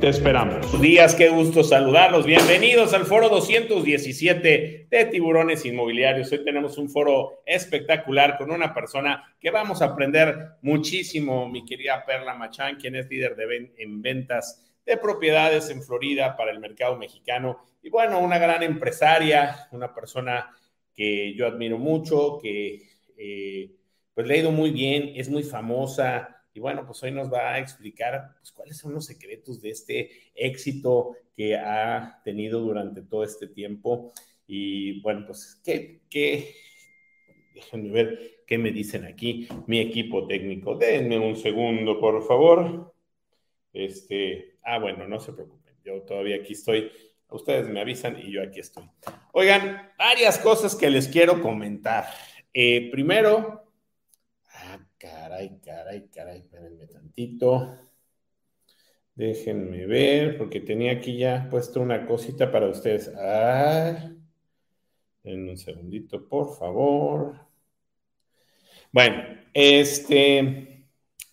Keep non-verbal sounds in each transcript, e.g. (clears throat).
Te esperamos. Buenos días, qué gusto saludarlos. Bienvenidos al foro 217 de Tiburones Inmobiliarios. Hoy tenemos un foro espectacular con una persona que vamos a aprender muchísimo, mi querida Perla Machán, quien es líder de en ventas de propiedades en Florida para el mercado mexicano. Y bueno, una gran empresaria, una persona que yo admiro mucho, que eh, pues le ha ido muy bien, es muy famosa, y bueno, pues hoy nos va a explicar pues, cuáles son los secretos de este éxito que ha tenido durante todo este tiempo. Y bueno, pues, ¿qué, qué? Déjenme ver qué me dicen aquí mi equipo técnico. Denme un segundo, por favor. Este, ah, bueno, no se preocupen, yo todavía aquí estoy. Ustedes me avisan y yo aquí estoy. Oigan, varias cosas que les quiero comentar. Eh, primero, Caray, caray, caray, espérenme tantito. Déjenme ver, porque tenía aquí ya puesto una cosita para ustedes. Ah, en un segundito, por favor. Bueno, este,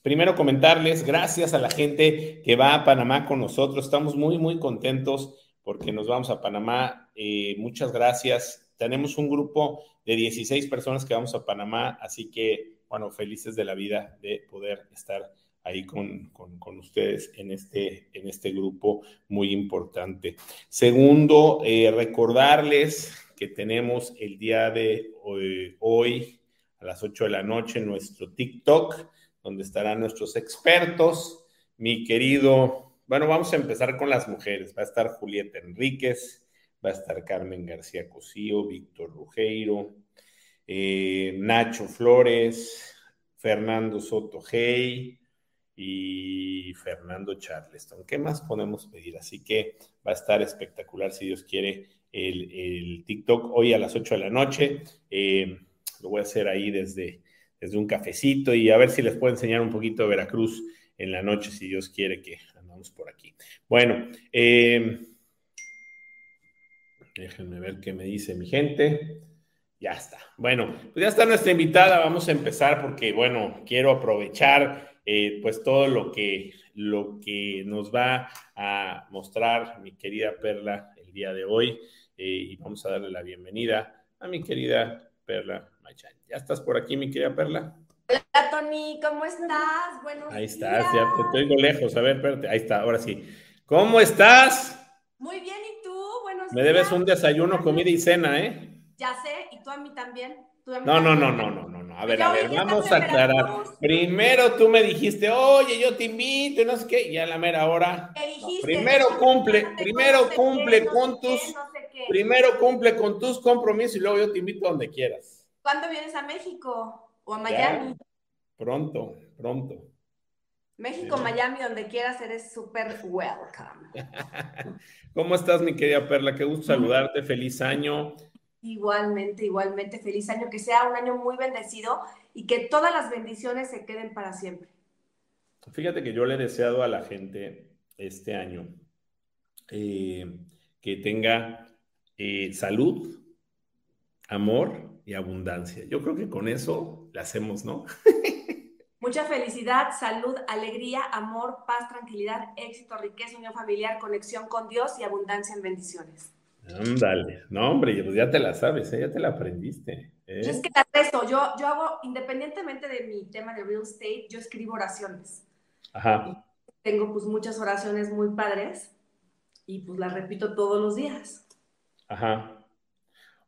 primero comentarles, gracias a la gente que va a Panamá con nosotros. Estamos muy, muy contentos porque nos vamos a Panamá. Eh, muchas gracias. Tenemos un grupo de 16 personas que vamos a Panamá, así que bueno, felices de la vida de poder estar ahí con, ustedes en este, en este grupo muy importante. Segundo, eh, recordarles que tenemos el día de hoy, a las 8 de la noche nuestro TikTok, donde estarán nuestros expertos. Mi querido, bueno, vamos a empezar con las mujeres. Va a estar Julieta Enríquez, va a estar Carmen García Cosío, Víctor Rugeiro, eh, Nacho Flores, Fernando Soto Hey y Fernando Charleston. ¿Qué más podemos pedir? Así que va a estar espectacular, si Dios quiere, el, TikTok hoy a las 8 de la noche. Eh, lo voy a hacer ahí desde, desde un cafecito y a ver si les puedo enseñar un poquito de Veracruz en la noche, si Dios quiere que andamos por aquí. Bueno, eh, déjenme ver qué me dice mi gente. Ya está. Bueno, pues ya está nuestra invitada. Vamos a empezar porque, bueno, quiero aprovechar eh, pues todo lo que, lo que nos va a mostrar mi querida Perla el día de hoy. Eh, y vamos a darle la bienvenida a mi querida Perla Machan. ¿Ya estás por aquí, mi querida Perla? Hola, Tony, ¿cómo estás? Buenos Ahí estás, ya te oigo lejos. A ver, espérate. Ahí está, ahora sí. ¿Cómo estás? Muy bien, ¿y tú? Buenos Me debes un desayuno, comida y cena, ¿eh? Ya sé, y tú a mí también. no, no, no, no, no, no, no. A ver, a ver, vamos a aclarar. Primero tú me dijiste, oye, yo te invito, y no sé qué, y a la mera hora. primero cumple, primero cumple con tus, primero cumple con tus compromisos y luego yo te invito a donde quieras. ¿Cuándo vienes a México o a Miami? Pronto, pronto. México, Miami, donde quieras, eres súper welcome. (laughs) ¿Cómo estás, mi querida Perla? Qué gusto saludarte. Feliz año. Igualmente, igualmente, feliz año, que sea un año muy bendecido y que todas las bendiciones se queden para siempre. Fíjate que yo le he deseado a la gente este año eh, que tenga eh, salud, amor y abundancia. Yo creo que con eso la hacemos, ¿no? (laughs) Mucha felicidad, salud, alegría, amor, paz, tranquilidad, éxito, riqueza, unión familiar, conexión con Dios y abundancia en bendiciones. Ándale, no hombre, pues ya te la sabes, ¿eh? ya te la aprendiste. ¿eh? Yo es que eso, yo, yo hago, independientemente de mi tema de real estate, yo escribo oraciones. Ajá. tengo pues muchas oraciones muy padres y pues las repito todos los días. Ajá.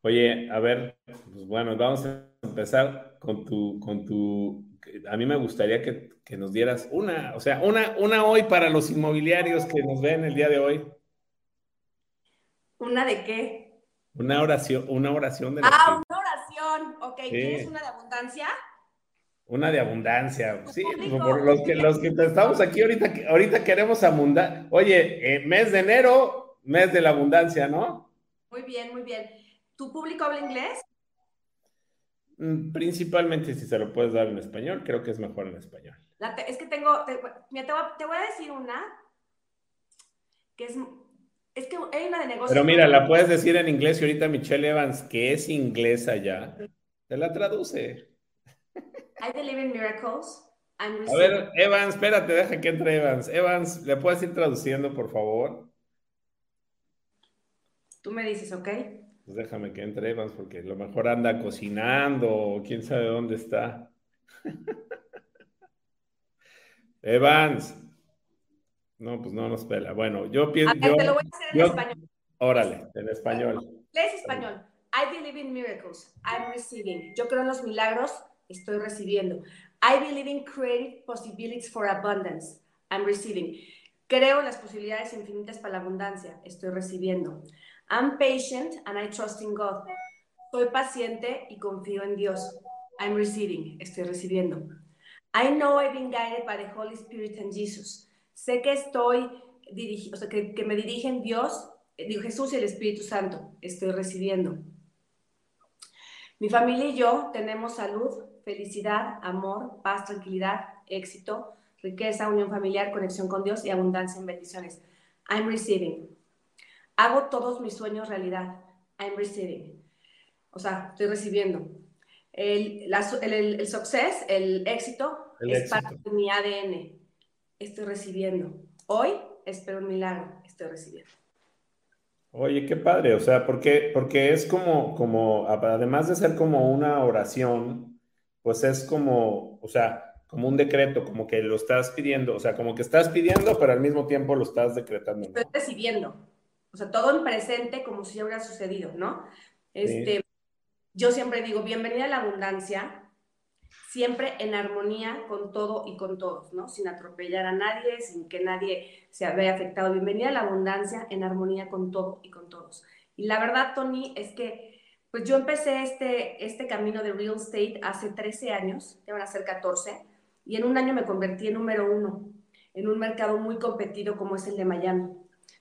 Oye, a ver, pues bueno, vamos a empezar con tu, con tu, a mí me gustaría que, que nos dieras una, o sea, una, una hoy para los inmobiliarios que nos ven el día de hoy. ¿Una de qué? Una oración, una oración de Ah, una oración. Ok, ¿tienes una de abundancia? Una de abundancia, sí, por los que, los que estamos aquí ahorita, ahorita queremos abundar. Oye, eh, mes de enero, mes de la abundancia, ¿no? Muy bien, muy bien. ¿Tu público habla inglés? Mm, principalmente si se lo puedes dar en español, creo que es mejor en español. es que tengo, te, te, voy a decir una que es, es que hay una de negocio. Pero mira, la puedes decir en inglés y ahorita Michelle Evans, que es inglesa ya, te la traduce. I believe in miracles. A ver, Evans, espérate, deja que entre Evans. Evans, ¿le puedes ir traduciendo, por favor? Tú me dices, ¿ok? Pues déjame que entre Evans, porque a lo mejor anda cocinando o quién sabe dónde está. (laughs) Evans. No, pues no nos pela. Bueno, yo pienso. Yo, te lo voy a hacer en español. Órale, en español. Lees español. I believe in miracles. I'm receiving. Yo creo en los milagros. Estoy recibiendo. I believe in creative possibilities for abundance. I'm receiving. Creo en las posibilidades infinitas para la abundancia. Estoy recibiendo. I'm patient and I trust in God. Soy paciente y confío en Dios. I'm receiving. Estoy recibiendo. I know I've been guided by the Holy Spirit and Jesus. Sé que estoy dirigido, o sea, que, que me dirigen Dios, digo Jesús y el Espíritu Santo. Estoy recibiendo. Mi familia y yo tenemos salud, felicidad, amor, paz, tranquilidad, éxito, riqueza, unión familiar, conexión con Dios y abundancia en bendiciones. I'm receiving. Hago todos mis sueños realidad. I'm receiving. O sea, estoy recibiendo. El, el, success, el éxito, es parte de mi ADN. Estoy recibiendo. Hoy espero un milagro. Estoy recibiendo. Oye, qué padre, o sea, porque, porque es como, como, además de ser como una oración, pues es como, o sea, como un decreto, como que lo estás pidiendo, o sea, como que estás pidiendo, pero al mismo tiempo lo estás decretando. Estoy recibiendo, o sea, todo en presente como si ya hubiera sucedido, ¿no? Este, Yo siempre digo, bienvenida a la abundancia, siempre en armonía con todo y con todos, ¿no? Sin atropellar a nadie, sin que nadie se vea afectado. Bienvenida a la abundancia en armonía con todo y con todos. Y la verdad, Tony, es que pues yo empecé este, este camino de real estate hace 13 años, ya van a ser 14, y en un año me convertí en número uno en un mercado muy competido como es el de Miami,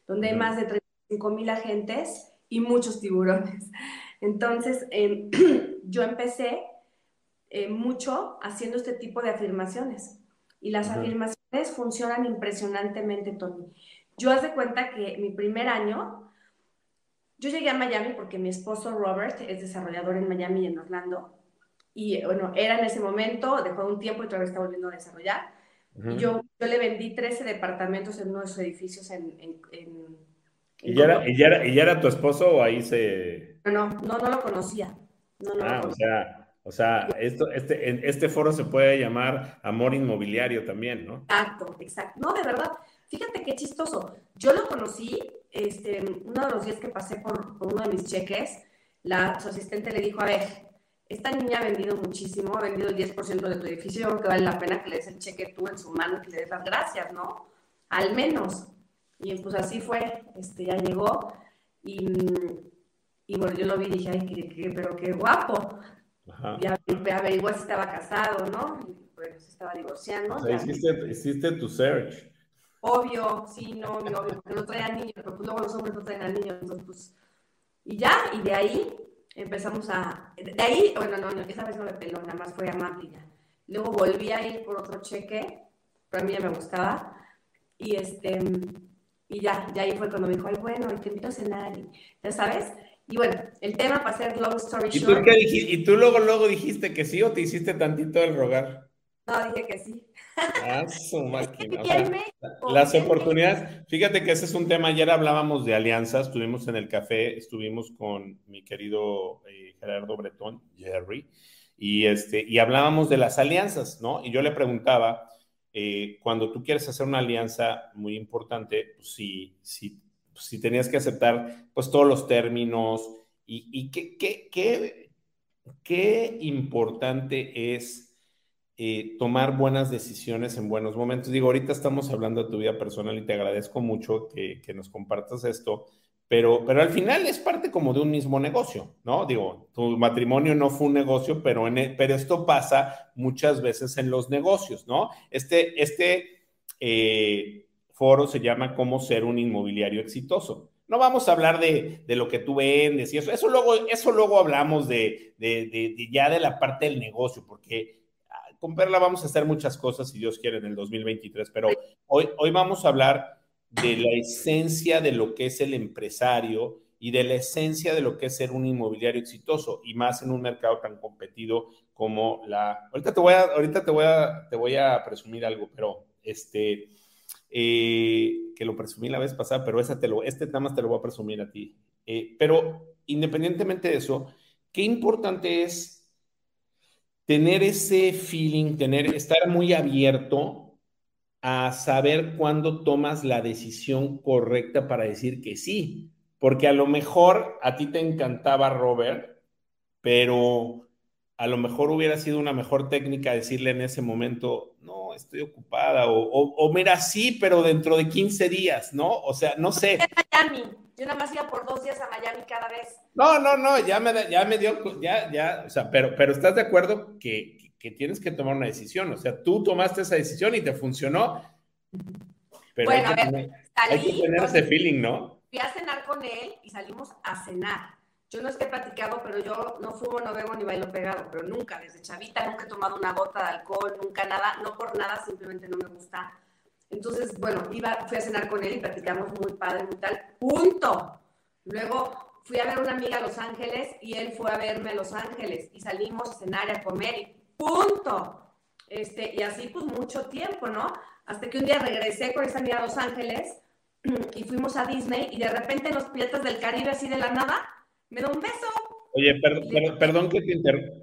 donde hay más de 35 mil agentes y muchos tiburones. Entonces, em, (clears throat) yo empecé eh, mucho haciendo este tipo de afirmaciones y las afirmaciones funcionan impresionantemente, Tony. Yo haz de cuenta que mi primer año yo llegué a Miami porque mi esposo Robert es desarrollador en Miami y en Orlando. Y bueno, era en ese momento, dejó un tiempo y todavía está volviendo a desarrollar. yo, yo le vendí 13 departamentos en uno de sus edificios en... en, ¿Y, ya era, ¿y, ya era, ¿Y ya era tu esposo o ahí se...? No, no, no, lo conocía. No, no ah, o sea, o sea, esto, este, este foro se puede llamar amor inmobiliario también, ¿no? Exacto, exacto. No, de verdad. Fíjate qué chistoso. Yo lo conocí, este, uno de los días que pasé por, uno de mis cheques, la, su asistente le dijo, a ver, esta niña ha vendido muchísimo, ha vendido el 10% de tu edificio, creo que vale la pena que le des el cheque tú en su mano y que le des las gracias, ¿no? Al menos. Y pues así fue, este, ya llegó y, y bueno, yo lo vi y dije, ay, pero qué guapo. Ajá. Ya averiguó si estaba casado, ¿no? Pues se estaba divorciando. O sea, hiciste, hiciste tu search. Obvio, sí, no, obvio, porque no traían niños, pero pues luego los hombres no traen a niños, entonces pues, y ya, y de ahí empezamos a, de ahí, bueno, no, no esa vez no me peló, nada más fue a ya. Luego volví a ir por otro cheque, pero a mí ya me gustaba, y este, y ya, ya ahí fue cuando me dijo, ay, bueno, te invito a cenar, y, ya sabes, y bueno, el tema para hacer long story short. ¿Y tú, qué dijiste? ¿Y tú luego, luego dijiste que sí o te hiciste tantito el rogar? No, dije que sí. Ah, su (laughs) máquina. las oportunidades, fíjate que ese es un tema, ayer hablábamos de alianzas, estuvimos en el café, estuvimos con mi querido eh, Gerardo Bretón, Jerry, y, este, y hablábamos de las alianzas, ¿no? Y yo le preguntaba, eh, cuando tú quieres hacer una alianza muy importante, pues si, si, si tenías que aceptar pues todos los términos y, y qué, qué, qué, qué importante es eh, tomar buenas decisiones en buenos momentos. Digo, ahorita estamos hablando de tu vida personal y te agradezco mucho que, nos compartas esto, pero, pero al final es parte como de un mismo negocio, ¿no? Digo, tu matrimonio no fue un negocio, pero, en e, pero esto pasa muchas veces en los negocios, ¿no? Este, este eh, foro se llama Cómo ser un inmobiliario exitoso. no vamos a hablar de, lo que tú vendes y eso. Eso luego, eso luego hablamos de, ya de la parte del negocio, porque ah, con Perla vamos a hacer muchas cosas, si Dios quiere, en el 2023, pero hoy, hoy vamos a hablar de la esencia de lo que es el empresario y de la esencia de lo que es ser un inmobiliario exitoso y más en un mercado tan competido como la. Ahorita te voy a, ahorita te voy a, te voy a presumir algo, pero este, eh, que lo presumí la vez pasada, pero esa te lo, este tema te lo voy a presumir a ti. Eh, pero independientemente de eso, qué importante es tener ese feeling, tener, estar muy abierto a saber cuándo tomas la decisión correcta para decir que sí. Porque a lo mejor a ti te encantaba Robert, pero a lo mejor hubiera sido una mejor técnica decirle en ese momento, no, estoy ocupada, o, mira, sí, pero dentro de 15 días, ¿no? O sea, no sé. Miami. Yo nada más iba por dos días a Miami cada vez. No, no, no, ya me, ya me dio, ya, ya, o sea, pero, pero estás de acuerdo que, que tienes que tomar una decisión, o sea, tú tomaste esa decisión y te funcionó. Pero bueno, hay que, a ver, tener, hay que tener ese feeling, ¿no? Fui a cenar con él y salimos a cenar yo no es que he platicado, pero yo no fumo, no bebo ni bailo pegado, pero nunca, desde chavita, nunca he tomado una gota de alcohol, nunca nada, no por nada, simplemente no me gusta. Entonces, bueno, iba, fui a cenar con él y platicamos muy padre, muy tal, punto. Luego fui a ver a una amiga a Los Ángeles y él fue a verme a Los Ángeles y salimos a cenar a comer y punto. Este, y así pues mucho tiempo, ¿no? Hasta que un día regresé con esa amiga a Los Ángeles (clears throat) y fuimos a Disney y de repente en los Piratas del Caribe así de la nada me da un beso. Oye, perdón, que te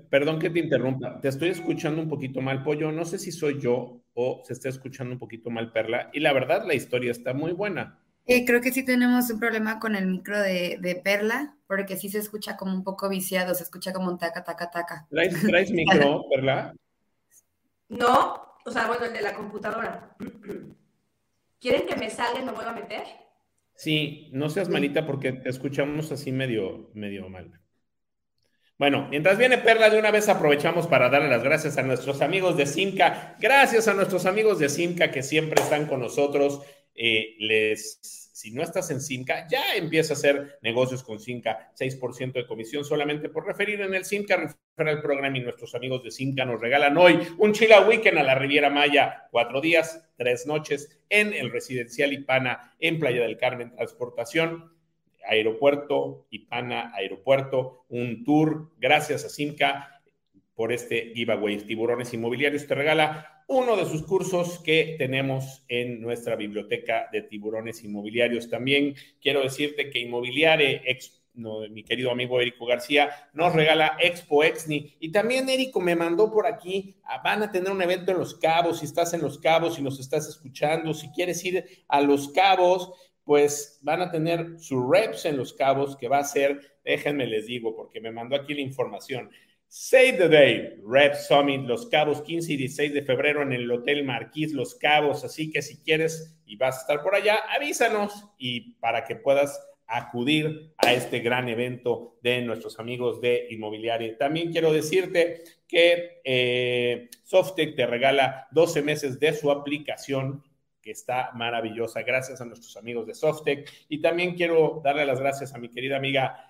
perdón que te interrumpa. Te estoy escuchando un poquito mal, Pollo. No sé si soy yo o se está escuchando un poquito mal, Perla. Y la verdad, la historia está muy buena. Eh, creo que sí tenemos un problema con el micro de, Perla, porque sí se escucha como un poco viciado, se escucha como un taca, taca, taca. ¿Traes, traes micro, (laughs) Perla? No, o sea, bueno, el de la computadora. (clears throat) ¿Quieren que me salga y me vuelva a meter? Sí, no seas malita porque te escuchamos así medio, medio mal. Bueno, mientras viene Perla, de una vez aprovechamos para darle las gracias a nuestros amigos de Simca. Gracias a nuestros amigos de Simca que siempre están con nosotros. Eh, les si no estás en Simca, ya empieza a hacer negocios con Simca, 6% de comisión solamente por referir en el Simca, referir al programa y nuestros amigos de Simca nos regalan hoy un Chila Weekend a la Riviera Maya, cuatro días, tres noches en el residencial Ipana en Playa del Carmen, transportación aeropuerto, Ipana, aeropuerto, un tour, gracias a Simca por este giveaway. Tiburones Inmobiliarios te regala uno de sus cursos que tenemos en nuestra biblioteca de tiburones inmobiliarios. También quiero decirte que Inmobiliare, mi querido amigo Érico García, nos regala Expo Exni. Y también Érico me mandó por aquí, ah, van a tener un evento en Los Cabos, si estás en Los Cabos y nos estás escuchando, si quieres ir a Los Cabos, pues van a tener su reps en Los Cabos, que va a ser, déjenme les digo, porque me mandó aquí la información. Save the Day, Red Summit, Los Cabos, 15 y 16 de febrero en el Hotel Marquís Los Cabos. Así que si quieres y vas a estar por allá, avísanos y para que puedas acudir a este gran evento de nuestros amigos de Inmobiliaria. También quiero decirte que eh, Softec te regala 12 meses de su aplicación que está maravillosa. Gracias a nuestros amigos de Softec. Y también quiero darle las gracias a mi querida amiga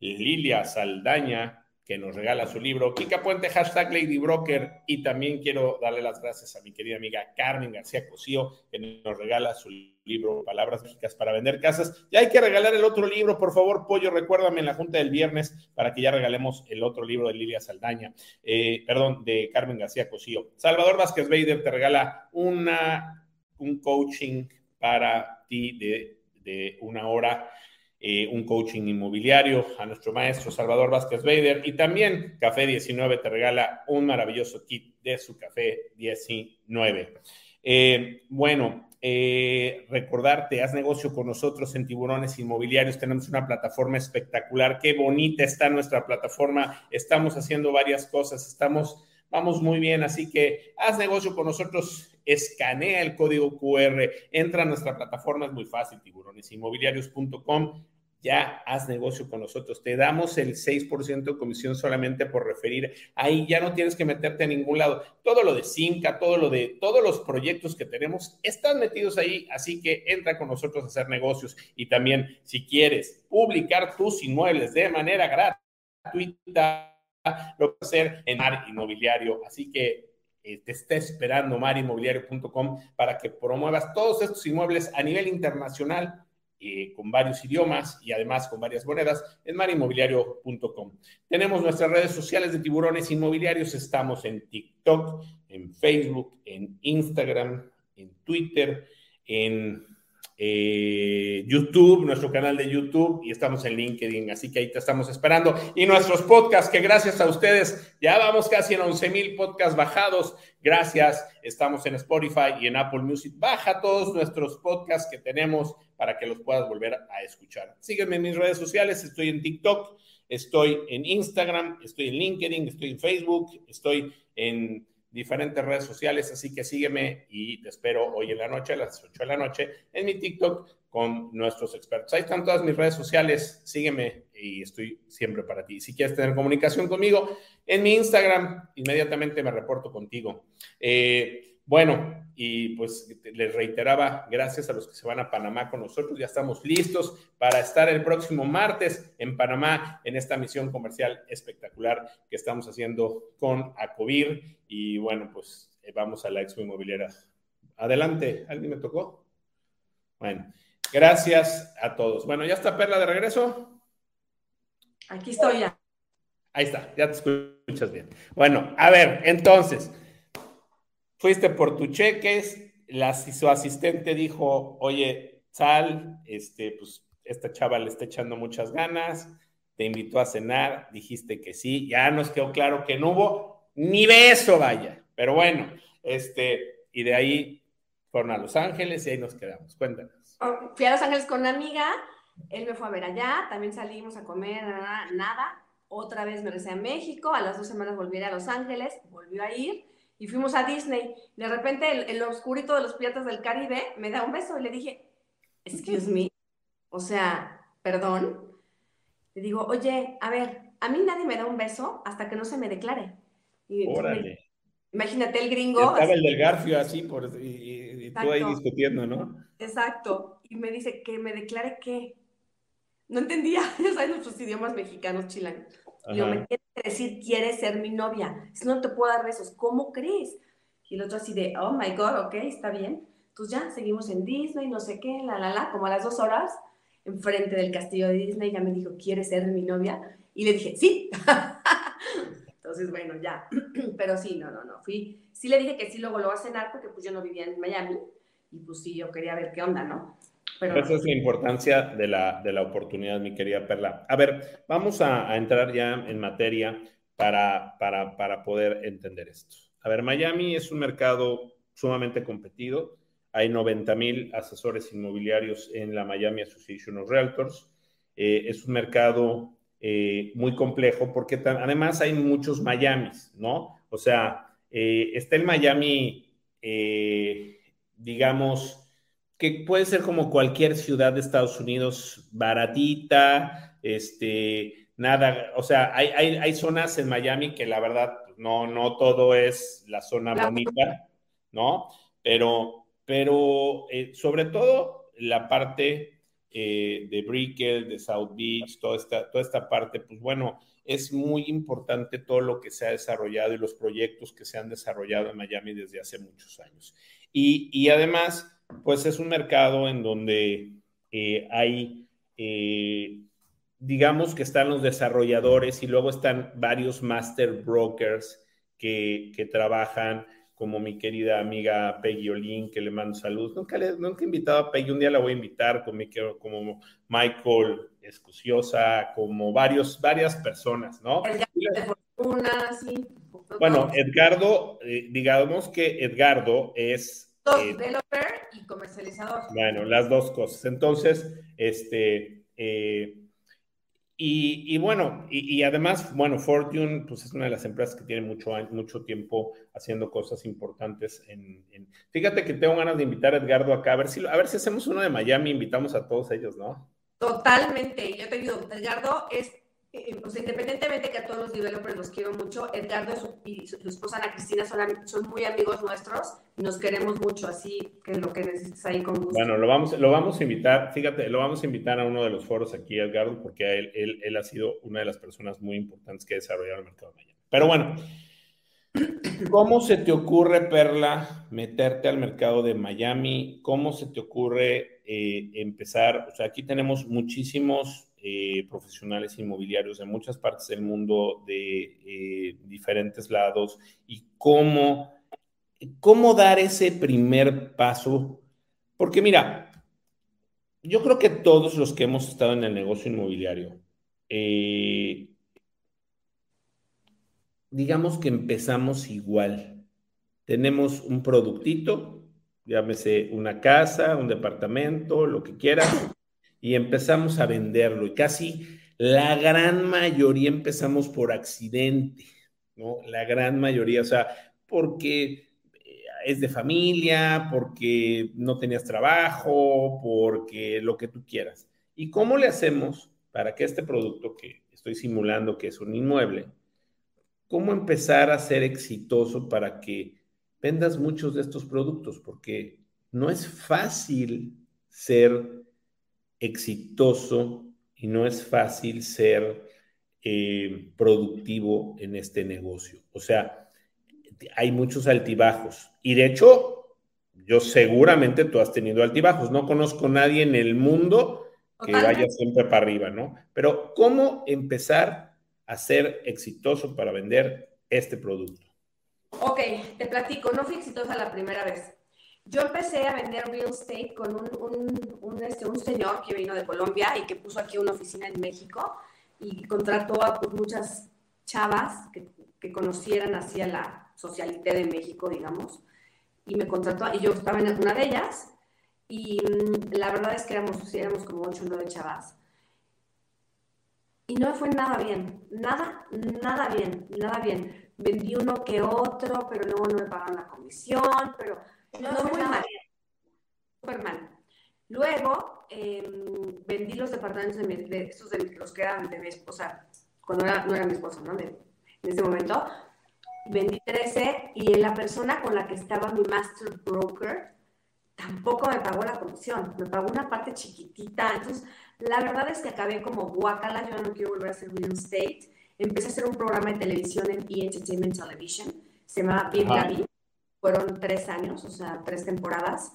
Lilia Saldaña, que nos regala su libro. Kika Puente, hashtag Lady Broker. Y también quiero darle las gracias a mi querida amiga Carmen García Cosío, que nos regala su libro Palabras Mágicas para Vender Casas. Ya hay que regalar el otro libro, por favor, Pollo, recuérdame en la junta del viernes para que ya regalemos el otro libro de Lilia Saldaña, eh, perdón, de Carmen García Cosío. Salvador Vázquez Bader te regala una, un coaching para ti de, de una hora eh, un coaching inmobiliario a nuestro maestro Salvador Vázquez Bader y también Café 19 te regala un maravilloso kit de su Café 19. Eh, bueno, eh, recordarte, haz negocio con nosotros en Tiburones Inmobiliarios. Tenemos una plataforma espectacular. Qué bonita está nuestra plataforma. Estamos haciendo varias cosas. Estamos, vamos muy bien. Así que haz negocio con nosotros. Escanea el código QR. Entra a nuestra plataforma. Es muy fácil. Tiburonesinmobiliarios.com ya haz negocio con nosotros. Te damos el 6% de comisión solamente por referir. Ahí ya no tienes que meterte a ningún lado. Todo lo de Cinca, todo lo de todos los proyectos que tenemos están metidos ahí, así que entra con nosotros a hacer negocios y también si quieres publicar tus inmuebles de manera gratuita, lo puedes hacer en Mar Inmobiliario. Así que eh, te está esperando marinmobiliario.com para que promuevas todos estos inmuebles a nivel internacional eh, con varios idiomas y además con varias monedas en marinmobiliario.com. Tenemos nuestras redes sociales de tiburones inmobiliarios, estamos en TikTok, en Facebook, en Instagram, en Twitter, en eh, YouTube, nuestro canal de YouTube y estamos en LinkedIn, así que ahí te estamos esperando. Y nuestros podcasts, que gracias a ustedes, ya vamos casi en 11 mil podcasts bajados. Gracias, estamos en Spotify y en Apple Music. Baja todos nuestros podcasts que tenemos para que los puedas volver a escuchar. Sígueme en mis redes sociales, estoy en TikTok, estoy en Instagram, estoy en LinkedIn, estoy en Facebook, estoy en diferentes redes sociales, así que sígueme y te espero hoy en la noche, a las 8 de la noche, en mi TikTok con nuestros expertos. Ahí están todas mis redes sociales, sígueme y estoy siempre para ti. Si quieres tener comunicación conmigo, en mi Instagram, inmediatamente me reporto contigo. Eh, bueno, y pues les reiteraba, gracias a los que se van a Panamá con nosotros, ya estamos listos para estar el próximo martes en Panamá en esta misión comercial espectacular que estamos haciendo con Acovir. Y bueno, pues eh, vamos a la expo inmobiliaria. Adelante, ¿alguien me tocó? Bueno, gracias a todos. Bueno, ¿ya está Perla de regreso? Aquí estoy ya. Ahí está, ya te escuchas bien. Bueno, a ver, entonces fuiste por tus cheques, la, su asistente dijo, oye, sal, este, pues esta chava le está echando muchas ganas, te invitó a cenar, dijiste que sí, ya nos quedó claro que no hubo ni beso, vaya, pero bueno, este, y de ahí fueron a Los Ángeles y ahí nos quedamos, cuéntanos. Oh, fui a Los Ángeles con una amiga, él me fue a ver allá, también salimos a comer, nada, nada. otra vez me regresé a México, a las dos semanas volví a Los Ángeles, volvió a ir, y fuimos a Disney. De repente, el, el, oscurito de los piratas del Caribe me da un beso y le dije, excuse me, o sea, perdón. Le digo, oye, a ver, a mí nadie me da un beso hasta que no se me declare. Y, Órale. imagínate el gringo. Estaba así, el del Garfio así, por, y, y tú ahí discutiendo, ¿no? Exacto. Y me dice, ¿que me declare qué? No entendía, ya sabes nuestros idiomas mexicanos chilangos. Y yo, me quiere decir, quieres ser mi novia. Si no te puedo dar besos, ¿cómo crees? Y el otro así de, oh my God, ok, está bien. Entonces ya seguimos en Disney, no sé qué, la, la, la, como a las dos horas, enfrente del castillo de Disney, ya me dijo, ¿quieres ser mi novia? Y le dije, sí. (laughs) Entonces, bueno, ya. (clears throat) Pero sí, no, no, no. Fui, sí le dije que sí, luego lo va a cenar porque pues yo no vivía en Miami y pues sí, yo quería ver qué onda, ¿no? Pero Esa es la importancia de la, de la oportunidad, mi querida Perla. A ver, vamos a, a entrar ya en materia para, para, para, poder entender esto. A ver, Miami es un mercado sumamente competido. Hay 90 mil asesores inmobiliarios en la Miami Association of Realtors. Eh, es un mercado eh, muy complejo porque además hay muchos Miamis, ¿no? O sea, eh, está el Miami, digamos, que puede ser como cualquier ciudad de Estados Unidos, baratita, este, nada, o sea, hay, hay, hay zonas en Miami que la verdad no, no todo es la zona bonita, ¿no? Pero, pero eh, sobre todo la parte eh, de Brickell, de South Beach, toda esta, toda esta parte, pues bueno, es muy importante todo lo que se ha desarrollado y los proyectos que se han desarrollado en Miami desde hace muchos años. Y, y además, pues es un mercado en donde eh, hay, eh, digamos que están los desarrolladores y luego están varios master brokers que, que, trabajan, como mi querida amiga Peggy Olin, que le mando saludos. Nunca, le, nunca he invitado a Peggy, un día la voy a invitar como, como Michael Escuciosa, como varios, varias personas, ¿no? Una, sí. Bueno, Edgardo, eh, digamos que Edgardo es developer y comercializador. Bueno, las dos cosas. Entonces, este, eh, y, y, bueno, y, y, además, bueno, Fortune, pues es una de las empresas que tiene mucho, mucho tiempo haciendo cosas importantes. En, en, Fíjate que tengo ganas de invitar a Edgardo acá, a ver si, a ver si hacemos uno de Miami, invitamos a todos ellos, ¿no? Totalmente. Yo te digo, Edgardo es eh, pues independientemente que a todos los developers los quiero mucho, Edgardo y su, esposa Ana Cristina son, muy amigos nuestros y nos queremos mucho, así que lo que necesites ahí con gusto. Bueno, lo vamos, lo vamos a invitar, fíjate, lo vamos a invitar a uno de los foros aquí, Edgardo, porque él, él, él ha sido una de las personas muy importantes que ha desarrollado el mercado de Miami. Pero bueno, ¿cómo se te ocurre, Perla, meterte al mercado de Miami? ¿Cómo se te ocurre eh, empezar? O sea, aquí tenemos muchísimos eh, profesionales inmobiliarios de muchas partes del mundo, de eh, diferentes lados, y cómo, cómo dar ese primer paso. Porque mira, yo creo que todos los que hemos estado en el negocio inmobiliario, eh, digamos que empezamos igual. Tenemos un productito, llámese una casa, un departamento, lo que quieras, y empezamos a venderlo. Y casi la gran mayoría empezamos por accidente, ¿no? La gran mayoría, o sea, porque eh, es de familia, porque no tenías trabajo, porque lo que tú quieras. ¿Y cómo le hacemos para que este producto que estoy simulando que es un inmueble, cómo empezar a ser exitoso para que vendas muchos de estos productos? Porque no es fácil ser exitoso y no es fácil ser eh, productivo en este negocio. O sea, hay muchos altibajos. Y de hecho, yo seguramente tú has tenido altibajos. No conozco a nadie en el mundo que vaya siempre para arriba, ¿no? Pero ¿cómo empezar a ser exitoso para vender este producto? Ok, te platico, no fui exitosa la primera vez. Yo empecé a vender real estate con un, este, un, señor que vino de Colombia y que puso aquí una oficina en México y contrató a pues, muchas chavas que, que conocieran hacia la socialité de México, digamos, y me contrató, y yo estaba en una de ellas, y mm, la verdad es que éramos, éramos como 8 o 9 chavas. Y no fue nada bien, nada, nada bien, nada bien. Vendí uno que otro, pero luego no me pagaron la comisión, pero no, muy mal. Súper mal. Luego em, vendí los departamentos de, estos de los que eran de mi esposa, cuando no era mi esposa, ¿no? en ese momento. Vendí 13 y la persona con la que estaba mi master broker tampoco me pagó la comisión, me pagó una parte chiquitita. Entonces, la verdad es que acabé como guacala, yo no quiero volver a hacer real estate. Empecé a hacer un programa de televisión en E! Entertainment Television, se llamaba Bien Gaby fueron tres años, o sea, tres temporadas.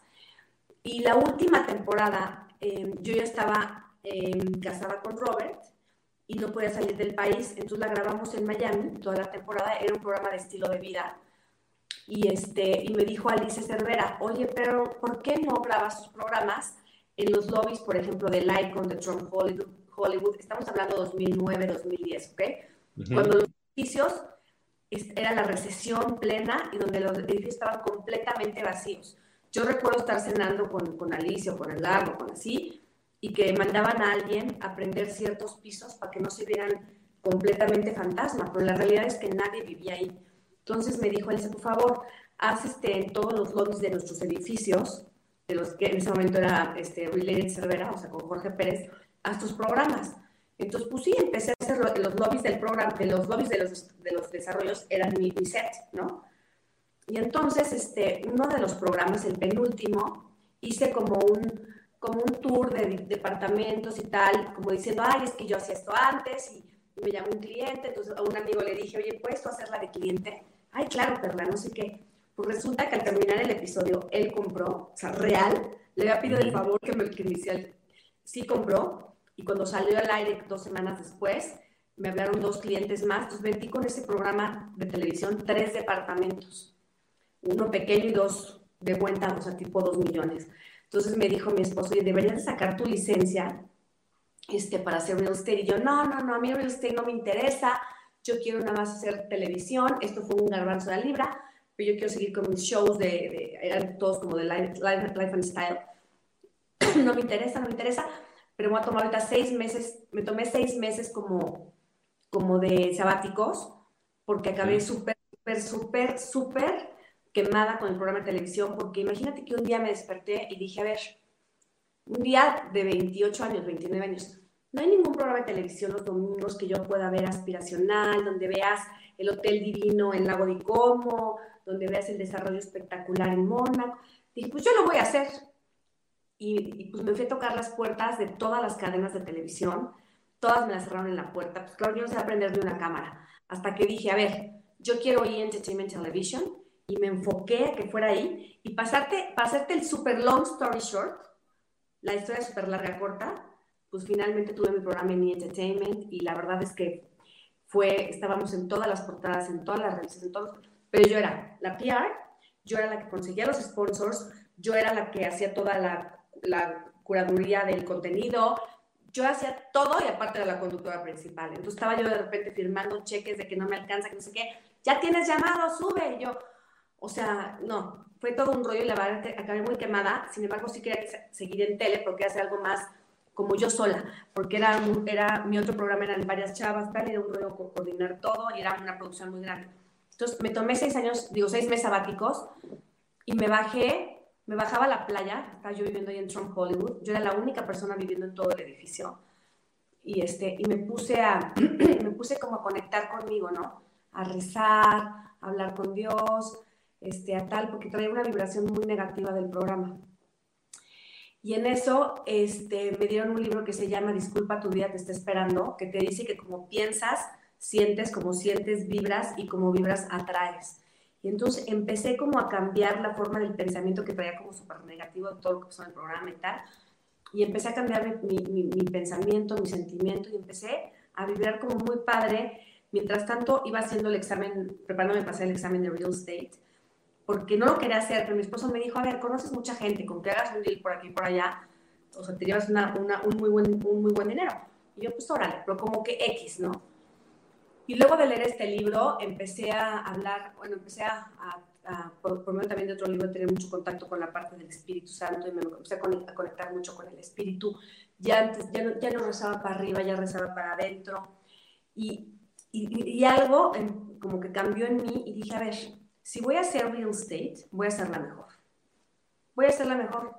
Y la última temporada, em, yo ya estaba em, casada con Robert y no podía salir del país, entonces la grabamos en Miami, toda la temporada, era un programa de estilo de vida. Y, este, y me dijo Alice Cervera, oye, pero ¿por qué no grabas tus programas en los lobbies, por ejemplo, de Lycon, de Trump Hollywood? Hollywood? Estamos hablando de 2009, 2010, ¿ok? Cuando los edificios era la recesión plena y donde los edificios estaban completamente vacíos. Yo recuerdo estar cenando con, con Alicia o con Edgardo, con así, y que mandaban a alguien a prender ciertos pisos para que no se vieran completamente fantasma, pero la realidad es que nadie vivía ahí. Entonces me dijo Alicia, por favor, haz este, en todos los lobbies de nuestros edificios, de los que en ese momento era este, Related Cervera, o sea, con Jorge Pérez, haz tus programas. Entonces, pues sí, empecé a hacer los lobbies del programa, de los lobbies de los, de los desarrollos eran mi, set, ¿no? Y entonces, este, uno de los programas, el penúltimo, hice como un, como un tour de departamentos y tal, como diciendo, ay, es que yo hacía esto antes y, me llamó un cliente, entonces a un amigo le dije, oye, ¿puedes tú hacerla de cliente? Ay, claro, Perla, no sé qué. Pues resulta que al terminar el episodio, él compró, o sea, real, le había pedido el favor que me, que inicial, sí compró, y cuando salió al aire dos semanas después, me hablaron dos clientes más. Entonces vendí con ese programa de televisión tres departamentos. Uno pequeño y dos de cuenta, o sea, tipo dos millones. Entonces me dijo mi esposo, y deberías sacar tu licencia este, para hacer real estate. Y yo, no, no, no, a mí real estate no me interesa. Yo quiero nada más hacer televisión. Esto fue un garbanzo de la libra, pero yo quiero seguir con mis shows de, eran todos como de life, life and style. (clears throat) no me interesa, no me interesa pero voy a tomar ahorita seis meses, me tomé seis meses como, como de sabáticos, porque acabé súper, súper, súper, súper quemada con el programa de televisión, porque imagínate que un día me desperté y dije, a ver, un día de 28 años, 29 años, no hay ningún programa de televisión los domingos que yo pueda ver aspiracional, donde veas el Hotel Divino en Lago de Como, donde veas el desarrollo espectacular en Mónaco. Dije, pues yo lo voy a hacer. Y, pues me fui a tocar las puertas de todas las cadenas de televisión. Todas me las cerraron en la puerta. Pues claro, yo no sé aprender de una cámara. Hasta que dije, a ver, yo quiero ir Entertainment Television. Y me enfoqué a que fuera ahí. Y pasarte, pasarte el super long story short, la historia súper larga, corta, pues finalmente tuve mi programa en Entertainment. Y la verdad es que fue, estábamos en todas las portadas, en todas las revistas, en todos pero yo era la PR, yo era la que conseguía los sponsors, yo era la que hacía toda la, la curaduría del contenido, yo hacía todo y aparte era la conductora principal. Entonces estaba yo de repente firmando cheques de que no me alcanza, que no sé qué, ya tienes llamado, sube. Y yo, o sea, no, fue todo un rollo y la verdad acabé muy quemada. Sin embargo, sí quería seguir en tele porque hacer algo más como yo sola, porque era, era mi otro programa, eran varias chavas, tal, era un rollo coordinar todo y era una producción muy grande. Entonces me tomé seis años, digo, seis meses sabáticos y me bajé, me bajaba a la playa, estaba yo viviendo ahí en Trump, Hollywood, yo era la única persona viviendo en todo el edificio y, este, y me puse a, (clears throat) me puse como a conectar conmigo, ¿no? A rezar, a hablar con Dios, este, a tal, porque traía una vibración muy negativa del programa. Y en eso este, me dieron un libro que se llama Disculpa, tu vida te está esperando, que te dice que como piensas, sientes, como sientes, vibras y como vibras, atraes. Y entonces empecé como a cambiar la forma del pensamiento que traía como súper negativo todo lo que pasó en el programa y tal. Y empecé a cambiar mi, mi, mi, pensamiento, mi sentimiento y empecé a vibrar como muy padre. Mientras tanto iba haciendo el examen, preparándome para hacer el examen de real estate, porque no lo quería hacer, pero mi esposo me dijo, a ver, conoces mucha gente, con que hagas un deal por aquí y por allá, o sea, te llevas una, una, un, muy buen, un muy buen dinero. Y yo, pues órale, pero como que X, ¿no? Y luego de leer este libro, empecé a hablar, bueno, empecé a, por, medio también de otro libro, a tener mucho contacto con la parte del Espíritu Santo y me empecé a conectar, mucho con el Espíritu. Ya antes, ya no, ya no rezaba para arriba, ya rezaba para adentro. Y, y, y algo como que cambió en mí y dije, a ver, si voy a hacer real estate, voy a hacerla mejor. Voy a hacerla mejor.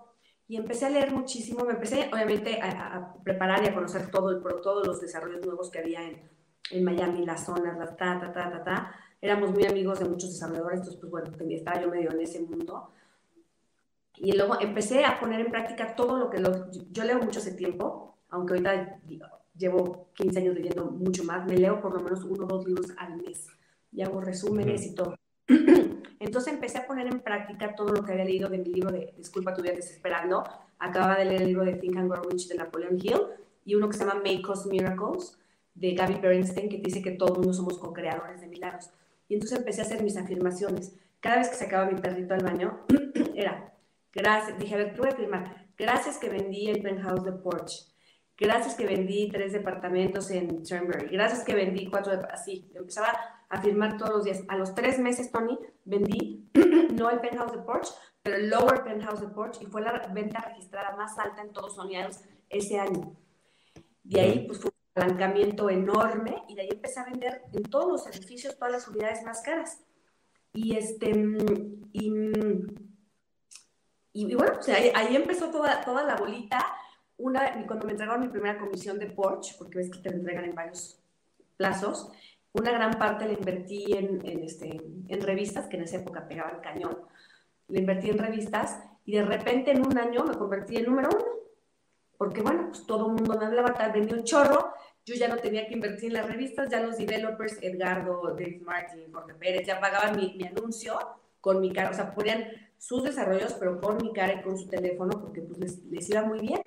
Y empecé a leer muchísimo, me empecé obviamente a, a preparar y a conocer todo el, todos los desarrollos nuevos que había en, en Miami, las zonas, la ta, ta, ta, ta, ta. Éramos muy amigos de muchos desarrolladores, entonces, pues bueno, estaba yo medio en ese mundo. Y luego empecé a poner en práctica todo lo que yo leo mucho hace tiempo, aunque ahorita llevo 15 años leyendo mucho más, me leo por lo menos uno o dos libros al mes y hago resúmenes y todo. Entonces empecé a poner en práctica todo lo que había leído de mi libro de Disculpa, tu vida desesperando. Acababa de leer el libro de Think and Grow Rich de Napoleon Hill y uno que se llama Make Us Miracles de Gaby Bernstein que dice que todo el somos co-creadores de milagros. Y entonces empecé a hacer mis afirmaciones. Cada vez que sacaba mi perrito al baño, (clears throat) era, gracias, dije, a ver, ¿qué voy a afirmar? Gracias que vendí el penthouse de Porsche. Gracias que vendí tres departamentos en Turnberry. Gracias que vendí cuatro, así. Empezaba a afirmar todos los días. A los tres meses, Tony, vendí (clears throat) no el penthouse de Porsche, pero el lower penthouse de Porsche y fue la venta registrada más alta en todos Sony ese año. De ahí, pues apalancamiento enorme y de ahí empecé a vender en todos los edificios todas las unidades más caras. Y este, y, y, bueno, o sea, ahí, empezó toda, toda la bolita. Una, cuando me entregaron mi primera comisión de Porsche, porque ves que te entregan en varios plazos, una gran parte la invertí en, en, este, en revistas, que en esa época pegaban cañón. La invertí en revistas y de repente en un año me convertí en número uno porque bueno, pues todo el mundo me hablaba, vendí un chorro, yo ya no tenía que invertir en las revistas, ya los developers, Edgardo, Dave Martin, Jorge Pérez, ya pagaban mi, anuncio con mi cara, o sea, ponían sus desarrollos, pero con mi cara y con su teléfono, porque pues les, iba muy bien.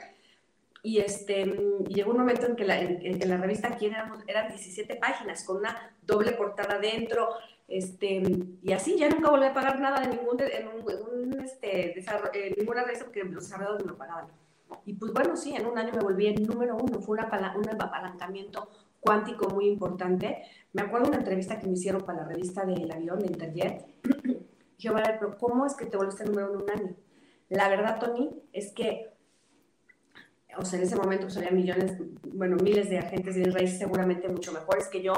Y, este, llegó un momento en que la, en, la revista aquí éramos, eran 17 páginas, con una doble portada dentro, este, y así ya nunca volví a pagar nada de ningún, en un, este, desarrollo, ninguna revista porque los desarrolladores me lo pagaban. Y pues bueno, sí, en un año me volví el número uno, fue un apalancamiento cuántico muy importante. Me acuerdo una entrevista que me hicieron para la revista del avión, de Interjet. (clears throat) Yo, vale, pero ¿cómo es que te volviste el número uno en un año? La verdad, Tony, es que, o sea, en ese momento pues había millones, bueno, miles de agentes de raíz seguramente mucho mejores que yo,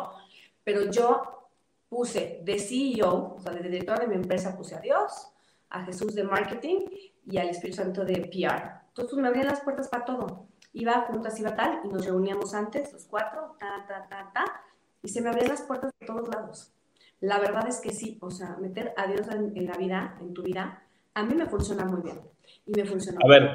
pero yo puse de CEO, o sea, de director de mi empresa, puse a Dios, a Jesús de marketing y al Espíritu Santo de PR Entonces me abrían las puertas para todo. Iba juntas, iba tal, y nos reuníamos antes, los cuatro, ta, ta, ta, ta, y se me abrían las puertas de todos lados. La verdad es que sí, o sea, meter a Dios en, la vida, en tu vida, a mí me funciona muy bien. Y me funciona. A ver,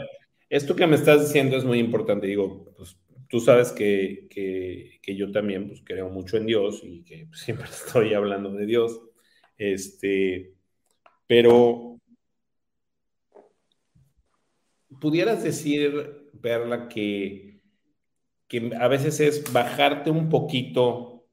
esto que me estás diciendo es muy importante. Digo, pues tú sabes que, que, yo también pues, creo mucho en Dios y que siempre (laughs) estoy hablando de Dios. Este, pero pudieras decir, Perla, que, que a veces es bajarte un poquito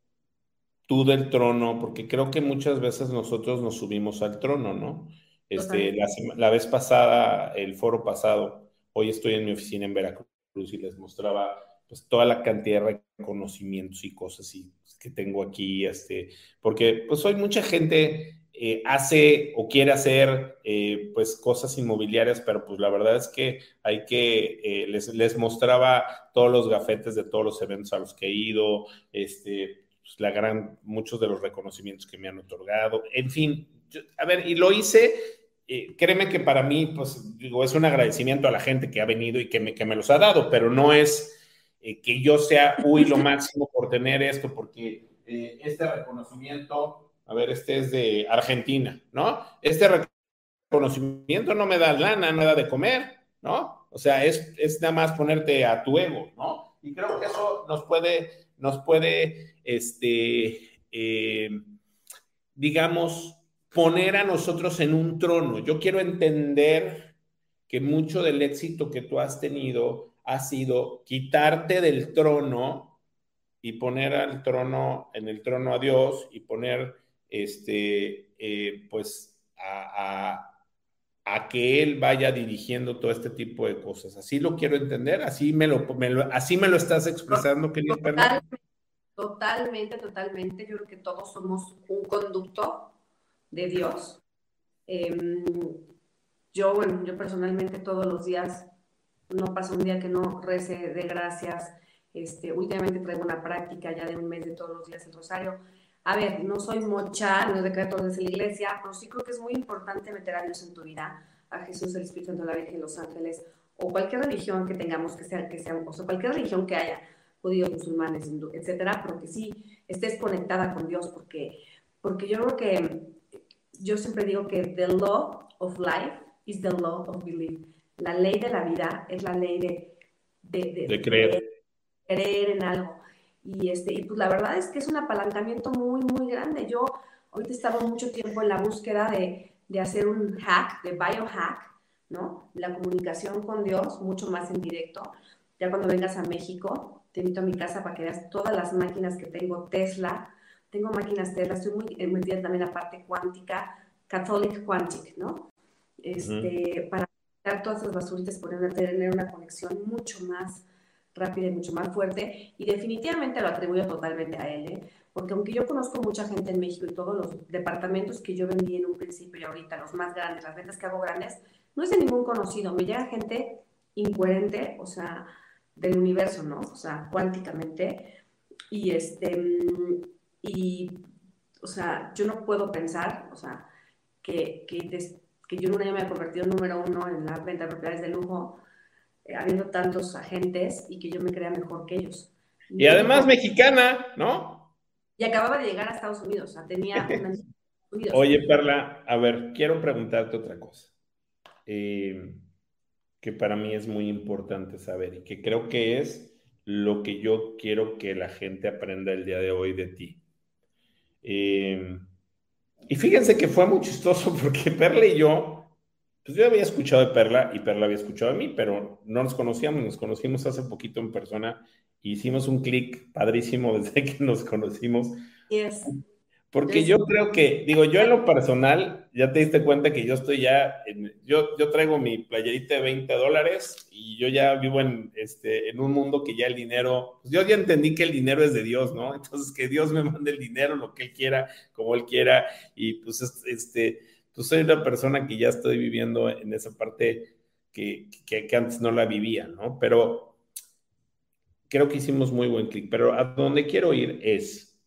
tú del trono, porque creo que muchas veces nosotros nos subimos al trono, ¿no? Este, la, la, vez pasada, el foro pasado, hoy estoy en mi oficina en Veracruz y les mostraba pues toda la cantidad de reconocimientos y cosas y, que tengo aquí, este, porque pues hoy mucha gente eh, hace o quiere hacer eh, pues cosas inmobiliarias, pero pues la verdad es que hay que, eh, les, les, mostraba todos los gafetes de todos los eventos a los que he ido, este, pues, la gran, muchos de los reconocimientos que me han otorgado, en fin, a ver, y lo hice, créeme que para mí, pues digo, es un agradecimiento a la gente que ha venido y que me, que me los ha dado, pero no es que yo sea, uy, lo máximo por tener esto, porque este reconocimiento a ver, este es de Argentina, ¿no? Este reconocimiento no me da lana, no me da de comer, ¿no? O sea, es, es nada más ponerte a tu ego, ¿no? Y creo que eso nos puede, nos puede, este, eh, digamos, poner a nosotros en un trono. Yo quiero entender que mucho del éxito que tú has tenido ha sido quitarte del trono y poner al trono, en el trono a Dios y poner este, eh, pues a, que él vaya dirigiendo todo este tipo de cosas. Así lo quiero entender, así me lo, así me lo estás expresando, querido totalmente, totalmente, totalmente. Yo creo que todos somos un conducto de Dios. Em, yo, bueno, yo personalmente todos los días, no pasa un día que no rece de gracias. Este, últimamente traigo una práctica ya de un mes de todos los días el rosario a ver, no soy mocha, no decreto desde la iglesia, pero sí creo que es muy importante meter a Dios en tu vida, a Jesús, el Espíritu Santo, la Virgen, los ángeles, o cualquier religión que tengamos, que sea, que sea, o sea, cualquier religión que haya, judíos, musulmanes, hindú, etcétera, pero que sí estés conectada con Dios, porque, porque yo creo que, yo siempre digo que the law of life is the law of belief. La ley de la vida es la ley de, de, creer. de creer en algo. Y, este, y pues la verdad es que es un apalancamiento muy, muy grande. Yo ahorita estaba mucho tiempo en la búsqueda de, de hacer un hack, de biohack, ¿no? La comunicación con Dios, mucho más en directo. Ya cuando vengas a México, te invito a mi casa para que veas todas las máquinas que tengo Tesla. Tengo máquinas Tesla, estoy muy metida también en la parte cuántica, Catholic Quantic, ¿no? Este, Para quitar todas esas basuritas, poder tener una conexión mucho más rápida y mucho más fuerte y definitivamente lo atribuyo totalmente a él, ¿eh? porque aunque yo conozco mucha gente en México y todos los departamentos que yo vendí en un principio y ahorita los más grandes, las ventas que hago grandes, no es de ningún conocido, me llega gente incoherente, o sea, del universo, ¿no? O sea, cuánticamente y este y o sea, yo no puedo pensar, o sea, que, que, que yo en un año me he convertido en número uno en la venta de propiedades de lujo, habiendo tantos agentes y que yo me crea mejor que ellos. Y además mexicana, ¿no? Y acababa de llegar a Estados Unidos, o sea, tenía (laughs) Oye, Perla, a ver, quiero preguntarte otra cosa. Eh, que para mí es muy importante saber y que creo que es lo que yo quiero que la gente aprenda el día de hoy de ti. Eh, y fíjense que fue muy chistoso (laughs) porque Perla y yo pues yo había escuchado de Perla y Perla había escuchado de mí, pero no nos conocíamos, nos conocimos hace poquito en persona e hicimos un clic padrísimo (laughs) desde que nos conocimos. Yes. Porque yo creo que, digo, yo en lo personal, ya te diste cuenta que yo estoy ya, yo, yo traigo mi playerita de 20 dólares y yo ya vivo en, este, en un mundo que ya el dinero, pues yo ya entendí que el dinero es de Dios, ¿no? (laughs) Entonces que Dios me mande el dinero, lo que Él quiera, como Él quiera, y pues este, pues soy una persona que ya estoy viviendo en esa parte que, que, antes no la vivía, ¿no? Pero creo que hicimos muy buen clic. Pero a donde quiero ir es,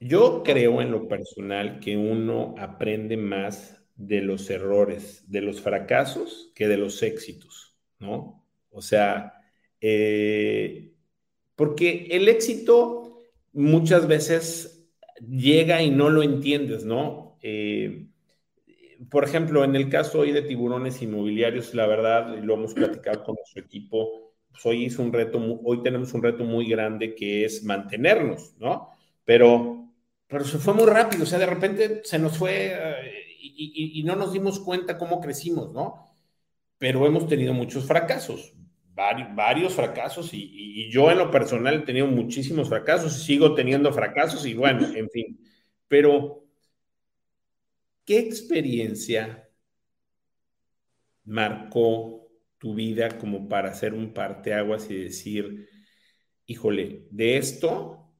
yo creo en lo personal que uno aprende más de los errores, de los fracasos, que de los éxitos, ¿no? O sea, eh, porque el éxito muchas veces llega y no lo entiendes, ¿no? Eh, por ejemplo, en el caso hoy de tiburones inmobiliarios, la verdad, lo hemos platicado con nuestro equipo, pues hoy es un reto, hoy tenemos un reto muy grande que es mantenernos, ¿no? Pero, pero se fue muy rápido, o sea, de repente se nos fue eh, y, no nos dimos cuenta cómo crecimos, ¿no? Pero hemos tenido muchos fracasos, varios, fracasos y, yo en lo personal he tenido muchísimos fracasos y sigo teniendo fracasos y bueno, en fin, pero ¿qué experiencia marcó tu vida como para hacer un parteaguas y decir, híjole, de esto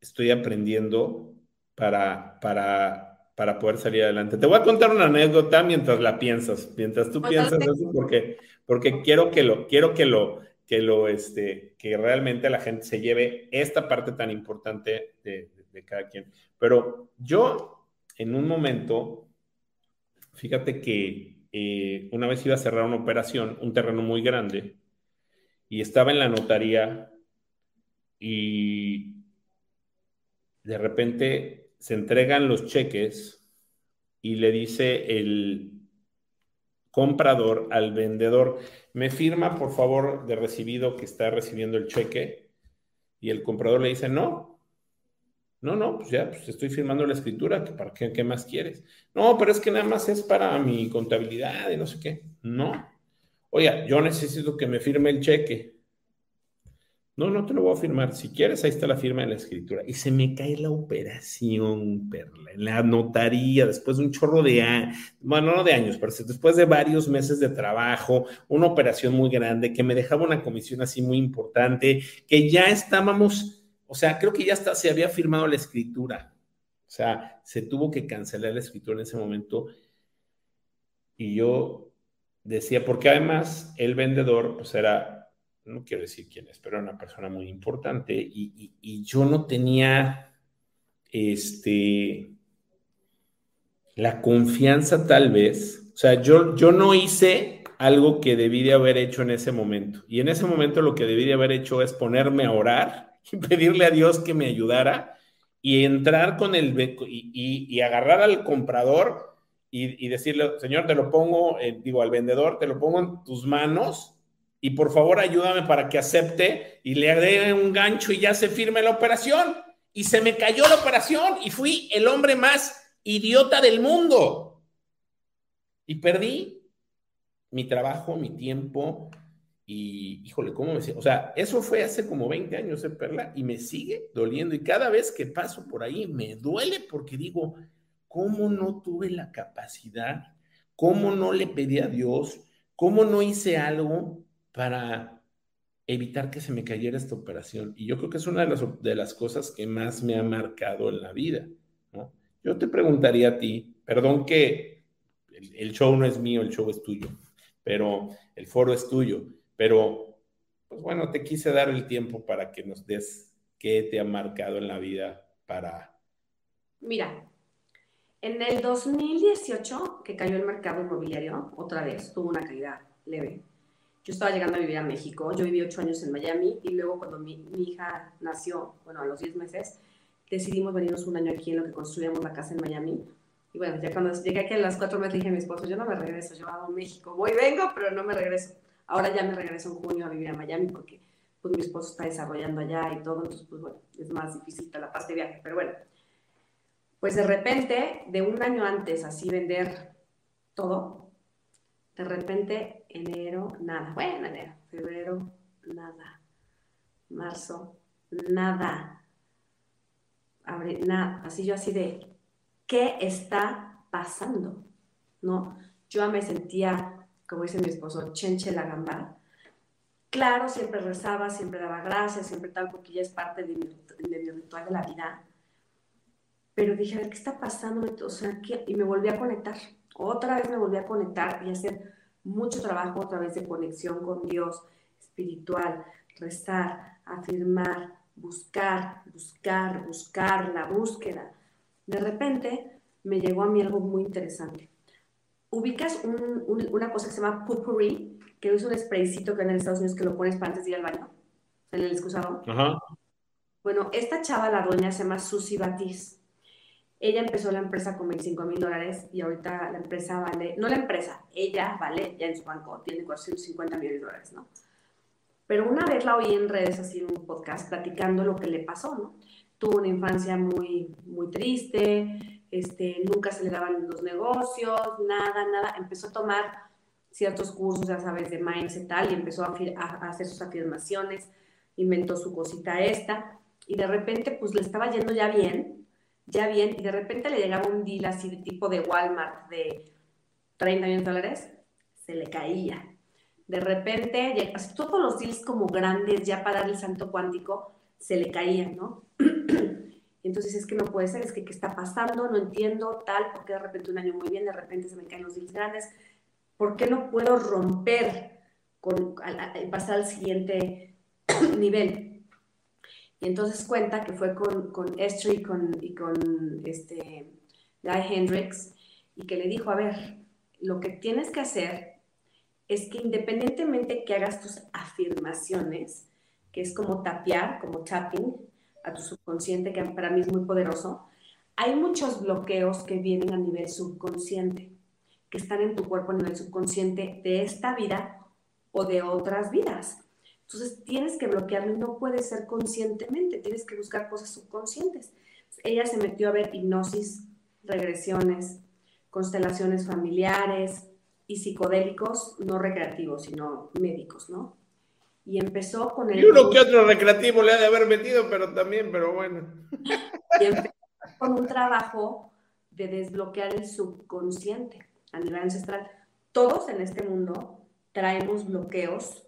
estoy aprendiendo para, para para poder salir adelante. Te voy a contar una anécdota mientras la piensas, mientras tú piensas eso, porque, porque quiero que lo, quiero que lo, que lo, este, que realmente la gente se lleve esta parte tan importante de, cada quien. Pero yo, en un momento, fíjate que eh, una vez iba a cerrar una operación, un terreno muy grande, y estaba en la notaría y de repente se entregan los cheques y le dice el comprador al vendedor, me firma por favor de recibido que está recibiendo el cheque. Y el comprador le dice, no, no, no, pues ya, pues estoy firmando la escritura, ¿para qué, qué más quieres? No, pero es que nada más es para mi contabilidad y no sé qué. No. Oiga, yo necesito que me firme el cheque. No, no te lo voy a firmar. Si quieres, ahí está la firma de la escritura. Y se me cae la operación, Perla, en la notaría, después de un chorro de años, bueno, no de años, pero después de varios meses de trabajo, una operación muy grande que me dejaba una comisión así muy importante, que ya estábamos, o sea, creo que ya se había firmado la escritura. O sea, se tuvo que cancelar la escritura en ese momento. Y yo decía, porque además el vendedor, pues era no quiero decir quién es, pero era una persona muy importante y, yo no tenía este, la confianza tal vez, o sea, yo, yo no hice algo que debí de haber hecho en ese momento. Y en ese momento lo que debí de haber hecho es ponerme a orar y (laughs) pedirle a Dios que me ayudara y entrar con el y, y agarrar al comprador y, decirle, Señor, te lo pongo, eh, digo, al vendedor, te lo pongo en tus manos y por favor ayúdame para que acepte y le dé un gancho y ya se firme la operación. Y se me cayó la operación y fui el hombre más idiota del mundo. Y perdí mi trabajo, mi tiempo y, híjole, ¿cómo me O sea, eso fue hace como 20 años, de ¿eh, Perla? Y me sigue doliendo. Y cada vez que paso por ahí me duele porque digo, ¿cómo no tuve la capacidad? ¿Cómo no le pedí a Dios? ¿Cómo no hice algo para evitar que se me cayera esta operación. Y yo creo que es una de las, de las cosas que más me ha marcado en la vida. Yo te preguntaría a ti, perdón que el, show no es mío, el show es tuyo, pero el foro es tuyo, pero pues bueno, te quise dar el tiempo para que nos des qué te ha marcado en la vida para... Mira, en el 2018 que cayó el mercado inmobiliario, otra vez tuvo una caída leve yo estaba llegando a vivir a México, yo viví ocho años en Miami y luego cuando mi, hija nació, bueno, a los diez meses, decidimos venirnos un año aquí en lo que construíamos la casa en Miami. Y bueno, ya cuando llegué aquí a las cuatro meses dije a mi esposo, yo no me regreso, yo a México, voy, vengo, pero no me regreso. Ahora ya me regreso en junio a vivir a Miami porque pues mi esposo está desarrollando allá y todo, entonces pues bueno, es más difícil la parte de viaje, pero bueno. Pues de repente, de un año antes, así vender todo, de repente enero, nada. Bueno, enero, febrero, nada. Marzo, nada. Nada. Así yo así de, ¿qué está pasando? ¿No? Yo me sentía, como dice mi esposo, chenche la gamba. Claro, siempre rezaba, siempre daba gracias, siempre tal, porque ya es parte de mi, ritual de la vida. Pero dije, a ¿qué está pasando? O sea, Y me volví a conectar. Otra vez me volví a conectar y hacer mucho trabajo a través de conexión con Dios espiritual, rezar, afirmar, buscar, buscar, buscar, la búsqueda. De repente me llegó a mí algo muy interesante. Ubicas una cosa que se llama pupurri, que es un spraycito que en Estados Unidos que lo pones para antes de ir al baño, en el excusado. Ajá. Bueno, esta chava, la dueña, se llama Susie Batiz. Ella empezó la empresa con 25 mil dólares y ahorita la empresa vale, no la empresa, ella vale, ya en su banco tiene 450 millones de dólares, ¿no? Pero una vez la oí en redes, así en un podcast, platicando lo que le pasó, ¿no? Tuvo una infancia muy, muy triste, este, nunca se le daban los negocios, nada, nada. Empezó a tomar ciertos cursos, ya sabes, de mindset tal, y empezó a, hacer sus afirmaciones, inventó su cosita esta, y de repente, pues le estaba yendo ya bien, ya bien, y de repente le llegaba un deal así de tipo de Walmart de 30 millones de dólares, se le caía. De repente, todos los deals como grandes ya para dar el santo cuántico, se le caían, ¿no? Entonces es que no puede ser, es que qué está pasando, no entiendo tal, porque de repente un año muy bien, de repente se me caen los deals grandes, ¿por qué no puedo romper, con, pasar al siguiente (clears throat) nivel? Y entonces cuenta que fue con, con Esther y con, y con este, Guy Hendricks y que le dijo, a ver, lo que tienes que hacer es que independientemente que hagas tus afirmaciones, que es como tapear, como tapping a tu subconsciente, que para mí es muy poderoso, hay muchos bloqueos que vienen a nivel subconsciente, que están en tu cuerpo a nivel subconsciente de esta vida o de otras vidas. Entonces tienes que bloquearlo no puede ser conscientemente, tienes que buscar cosas subconscientes. Ella se metió a ver hipnosis, regresiones, constelaciones familiares y psicodélicos, no recreativos, sino médicos, ¿no? Y empezó con el... Y uno que otro recreativo le ha de haber metido, pero también, pero bueno. (laughs) Y empezó con un trabajo de desbloquear el subconsciente a nivel ancestral. Todos en este mundo traemos bloqueos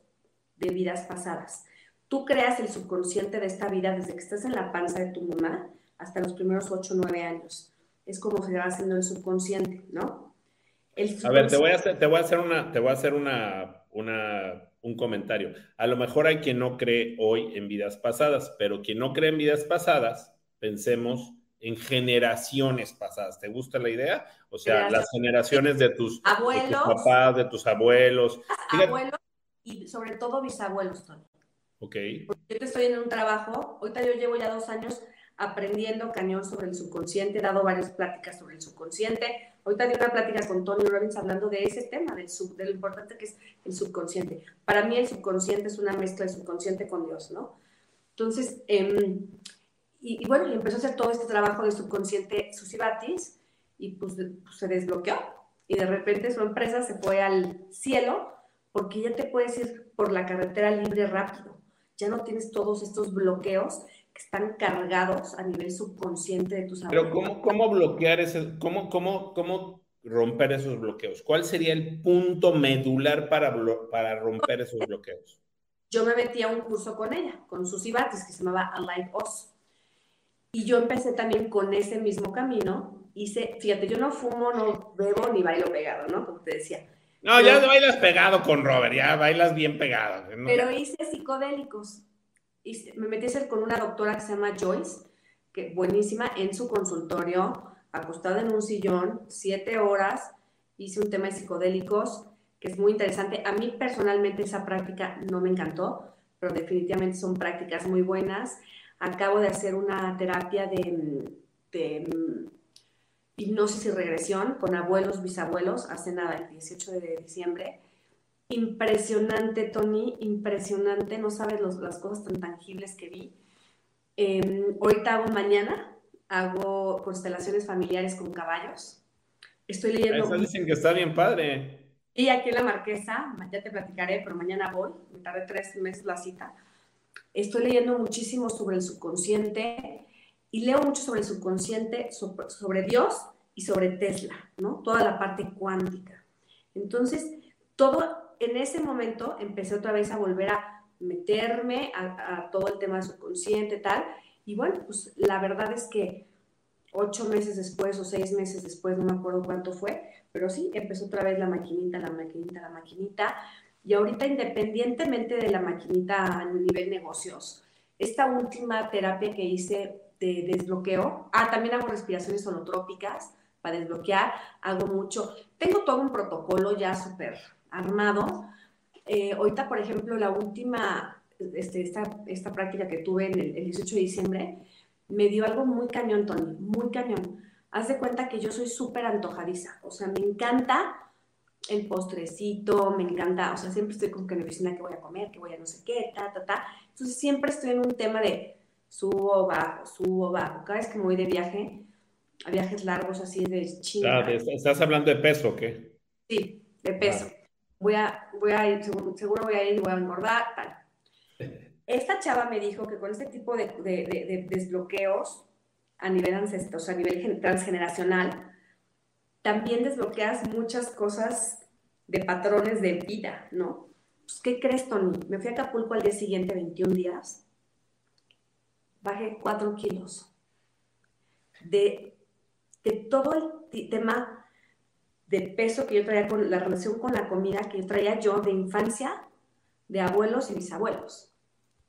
de vidas pasadas. Tú creas el subconsciente de esta vida desde que estás en la panza de tu mamá hasta los primeros 8 o 9 años. Es como se va haciendo el subconsciente, ¿no? A ver, te voy a hacer, te voy a hacer una, te voy a hacer una, una, un comentario. A lo mejor hay quien no cree hoy en vidas pasadas, pero quien no cree en vidas pasadas, pensemos en generaciones pasadas. ¿Te gusta la idea? O sea, las generaciones de tus, abuelos, papás, de tus abuelos. (laughs) Abuelos y sobre todo bisabuelos, Tony. Ok. Porque yo estoy en un trabajo, ahorita yo llevo ya dos años aprendiendo cañón sobre el subconsciente, he dado varias pláticas sobre el subconsciente. Ahorita di una plática con Tony Robbins hablando de ese tema, del sub, de lo importante que es el subconsciente. Para mí el subconsciente es una mezcla de subconsciente con Dios, ¿no? Entonces, em, y, bueno, y empezó a hacer todo este trabajo de subconsciente Susi Batis y pues, pues se desbloqueó. Y de repente su empresa se fue al cielo porque ya te puedes ir por la carretera libre rápido. Ya no tienes todos estos bloqueos que están cargados a nivel subconsciente de tus Pero ¿cómo, cómo bloquear ese, cómo, cómo, cómo romper esos bloqueos? ¿Cuál sería el punto medular para, para romper esos bloqueos? Yo me metí a un curso con ella, con Susi Bates, que se llamaba Alive Us. Y yo empecé también con ese mismo camino. Hice, fíjate, yo no fumo, no bebo ni bailo pegado, ¿no? Como te decía no, ya bailas pegado con Robert, ya bailas bien pegado. Pero hice psicodélicos. Me metí con una doctora que se llama Joyce, que buenísima, en su consultorio, acostada en un sillón, siete horas, hice un tema de psicodélicos, que es muy interesante. A mí personalmente esa práctica no me encantó, pero definitivamente son prácticas muy buenas. Acabo de hacer una terapia de, de hipnosis y regresión con abuelos, bisabuelos, hace nada, el 18 de diciembre. Impresionante, Tony, impresionante, no sabes las cosas tan tangibles que vi. Eh, ahorita hago mañana, hago constelaciones familiares con caballos. Estoy leyendo... Eso dicen que está bien padre. Y aquí en la Marquesa, ya te platicaré, pero mañana voy, me tardé tres meses la cita. Estoy leyendo muchísimo sobre el subconsciente, y leo mucho sobre el subconsciente, sobre, Dios y sobre Tesla, ¿no? Toda la parte cuántica. Entonces, todo en ese momento empecé otra vez a volver a meterme a, todo el tema subconsciente, tal, y bueno, pues la verdad es que ocho meses después o seis meses después, no me acuerdo cuánto fue, pero sí, empezó otra vez la maquinita, la maquinita, la maquinita, y ahorita independientemente de la maquinita a nivel negocios, esta última terapia que hice de desbloqueo. Ah, también hago respiraciones holotrópicas para desbloquear, hago mucho. Tengo todo un protocolo ya súper armado. Eh, ahorita, por ejemplo, la última, este, esta, esta práctica que tuve en el, el 18 de diciembre, me dio algo muy cañón, Tony, muy cañón. Haz de cuenta que yo soy súper antojadiza, o sea, me encanta el postrecito, me encanta, o sea, siempre estoy con que me cocina que voy a comer, que voy a no sé qué, ta, ta, ta. Entonces siempre estoy en un tema de subo, bajo, subo, bajo. Cada vez que me voy de viaje, a viajes largos así de China. Ah, ¿Estás hablando de peso o qué? Sí, de peso. Voy, a, voy a ir, seguro, voy a ir y voy a engordar, tal. Esta chava me dijo que con este tipo de, de, de, desbloqueos a nivel ancestral, o sea, a nivel transgeneracional, también desbloqueas muchas cosas de patrones de vida, ¿no? Pues, ¿Qué crees, Tony? Me fui a Acapulco al día siguiente, 21 días, bajé 4 kilos. De, de todo el tema de peso que yo traía con la relación con la comida que yo traía yo de infancia, de abuelos y bisabuelos,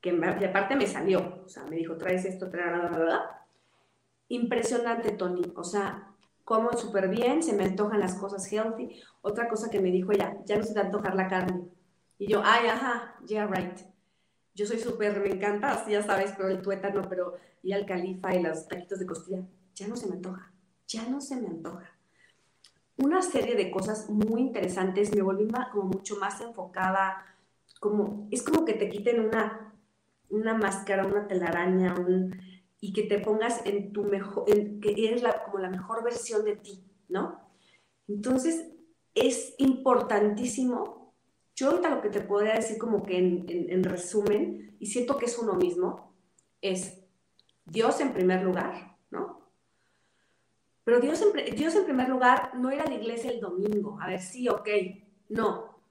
que aparte me salió, o sea, me dijo, traes esto, traes nada. Impresionante, Tony, o sea, como súper bien, se me antojan las cosas healthy. Otra cosa que me dijo ella, ya no se te antojar la carne. Y yo, ay, ajá, yeah, right. Yo soy súper, me encanta, ya sabes, pero el tuétano, pero y el califa y los taquitos de costilla, ya no se me antoja, ya no se me antoja. Una serie de cosas muy interesantes, me volví como mucho más enfocada, como, es como que te quiten una, una máscara, una telaraña, un, y que te pongas en tu mejor, en, que eres la, como la mejor versión de ti, ¿no? Entonces, es importantísimo. Yo ahorita lo que te podría decir como que en, en, resumen, y siento que es uno mismo, es Dios en primer lugar. Pero Dios en, Dios en primer lugar no ir a la iglesia el domingo, a ver, sí, ok, no.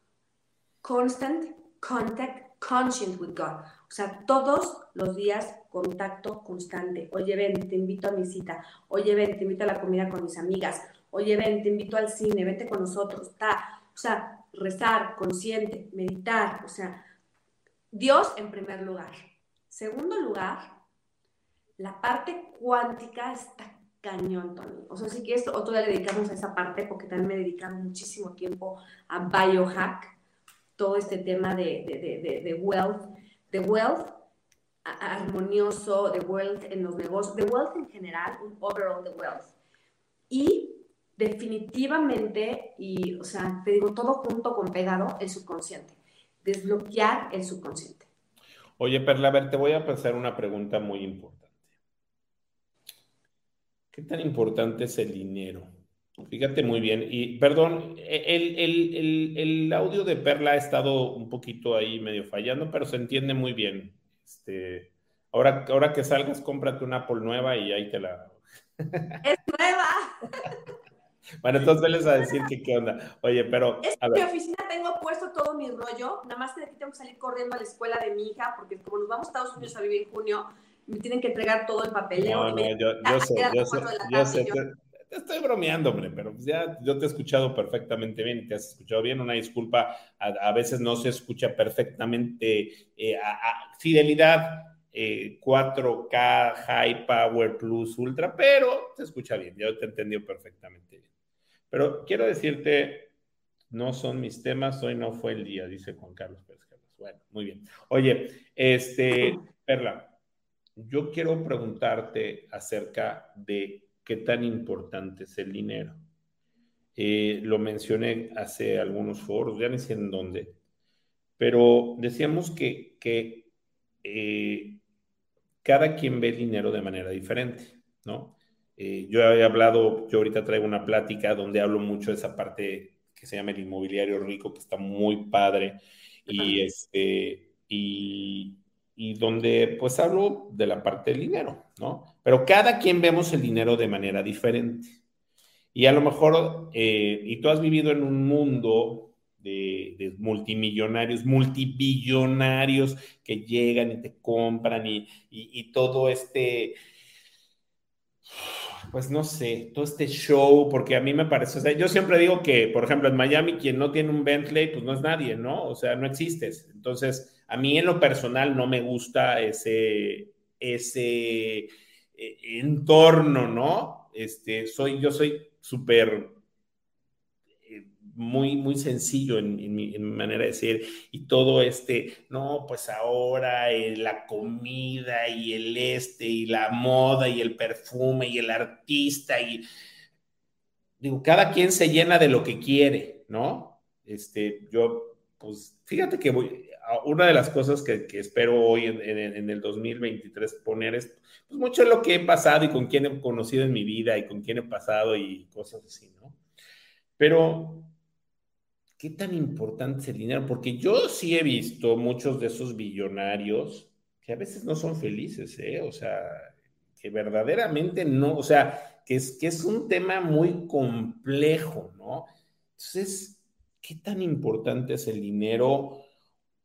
Constant contact, conscience with God. O sea, todos los días contacto constante. Oye, ven, te invito a mi cita. Oye, ven, te invito a la comida con mis amigas. Oye, ven, te invito al cine, vente con nosotros. Ta. O sea, rezar, consciente, meditar. O sea, Dios en primer lugar. Segundo lugar, la parte cuántica está cañón, Tony. O sea, sí que esto, otro día le dedicamos a esa parte porque también me he muchísimo tiempo a biohack, todo este tema de, de, de, de wealth, de wealth armonioso, de wealth en los negocios, de wealth en general, un overall de wealth. Y definitivamente, y o sea, te digo, todo junto con pegado, el subconsciente. Desbloquear el subconsciente. Oye, Perla, a ver, te voy a pasar una pregunta muy importante. ¿Qué tan importante es el dinero? Fíjate muy bien. Y perdón, el, el, el, audio de Perla ha estado un poquito ahí medio fallando, pero se entiende muy bien. Este, ahora, ahora que salgas, cómprate una Apple nueva y ahí te la. ¡Es nueva! (laughs) Bueno, entonces veles a decir que qué onda. Oye, pero. En mi oficina tengo puesto todo mi rollo, nada más que aquí tengo que salir corriendo a la escuela de mi hija, porque como nos vamos a Estados Unidos a vivir en junio, me tienen que entregar todo el papeleo. No, no, yo, yo, sé, yo sé, yo sé, te, estoy bromeando, hombre, pero ya yo te he escuchado perfectamente bien, te has escuchado bien, una disculpa, a, veces no se escucha perfectamente eh, a, fidelidad 4K, eh, High Power Plus Ultra, pero se escucha bien, yo te he entendido perfectamente bien. Pero quiero decirte, no son mis temas, hoy no fue el día, dice Juan Carlos Pérez Bueno, muy bien. Oye, este, (laughs) Perla, yo quiero preguntarte acerca de qué tan importante es el dinero. Eh, lo mencioné hace algunos foros, ya no sé en dónde, pero decíamos que, que eh, cada quien ve el dinero de manera diferente, ¿no? Eh, yo he hablado, yo ahorita traigo una plática donde hablo mucho de esa parte que se llama el inmobiliario rico, que está muy padre, y, este, y, y donde pues hablo de la parte del dinero, ¿no? Pero cada quien vemos el dinero de manera diferente. Y a lo mejor, eh, y tú has vivido en un mundo de, multimillonarios, multibillonarios que llegan y te compran y, y, todo este, pues no sé, todo este show, porque a mí me parece, o sea, yo siempre digo que, por ejemplo, en Miami, quien no tiene un Bentley, pues no es nadie, ¿no? O sea, no existes. Entonces, a mí en lo personal no me gusta ese, ese eh, entorno, ¿no? Este, soy, yo soy súper muy, muy sencillo en, mi, manera de ser y todo este, no, pues ahora eh, la comida y el este y la moda y el perfume y el artista y digo, cada quien se llena de lo que quiere, ¿no? Este, yo, pues fíjate que voy, una de las cosas que, espero hoy en, en, el 2023 poner es pues mucho lo que he pasado y con quién he conocido en mi vida y con quién he pasado y cosas así, ¿no? Pero ¿qué tan importante es el dinero? Porque yo sí he visto muchos de esos billonarios que a veces no son felices, ¿eh? O sea, que verdaderamente no, o sea, que es, que es un tema muy complejo, ¿no? Entonces, ¿qué tan importante es el dinero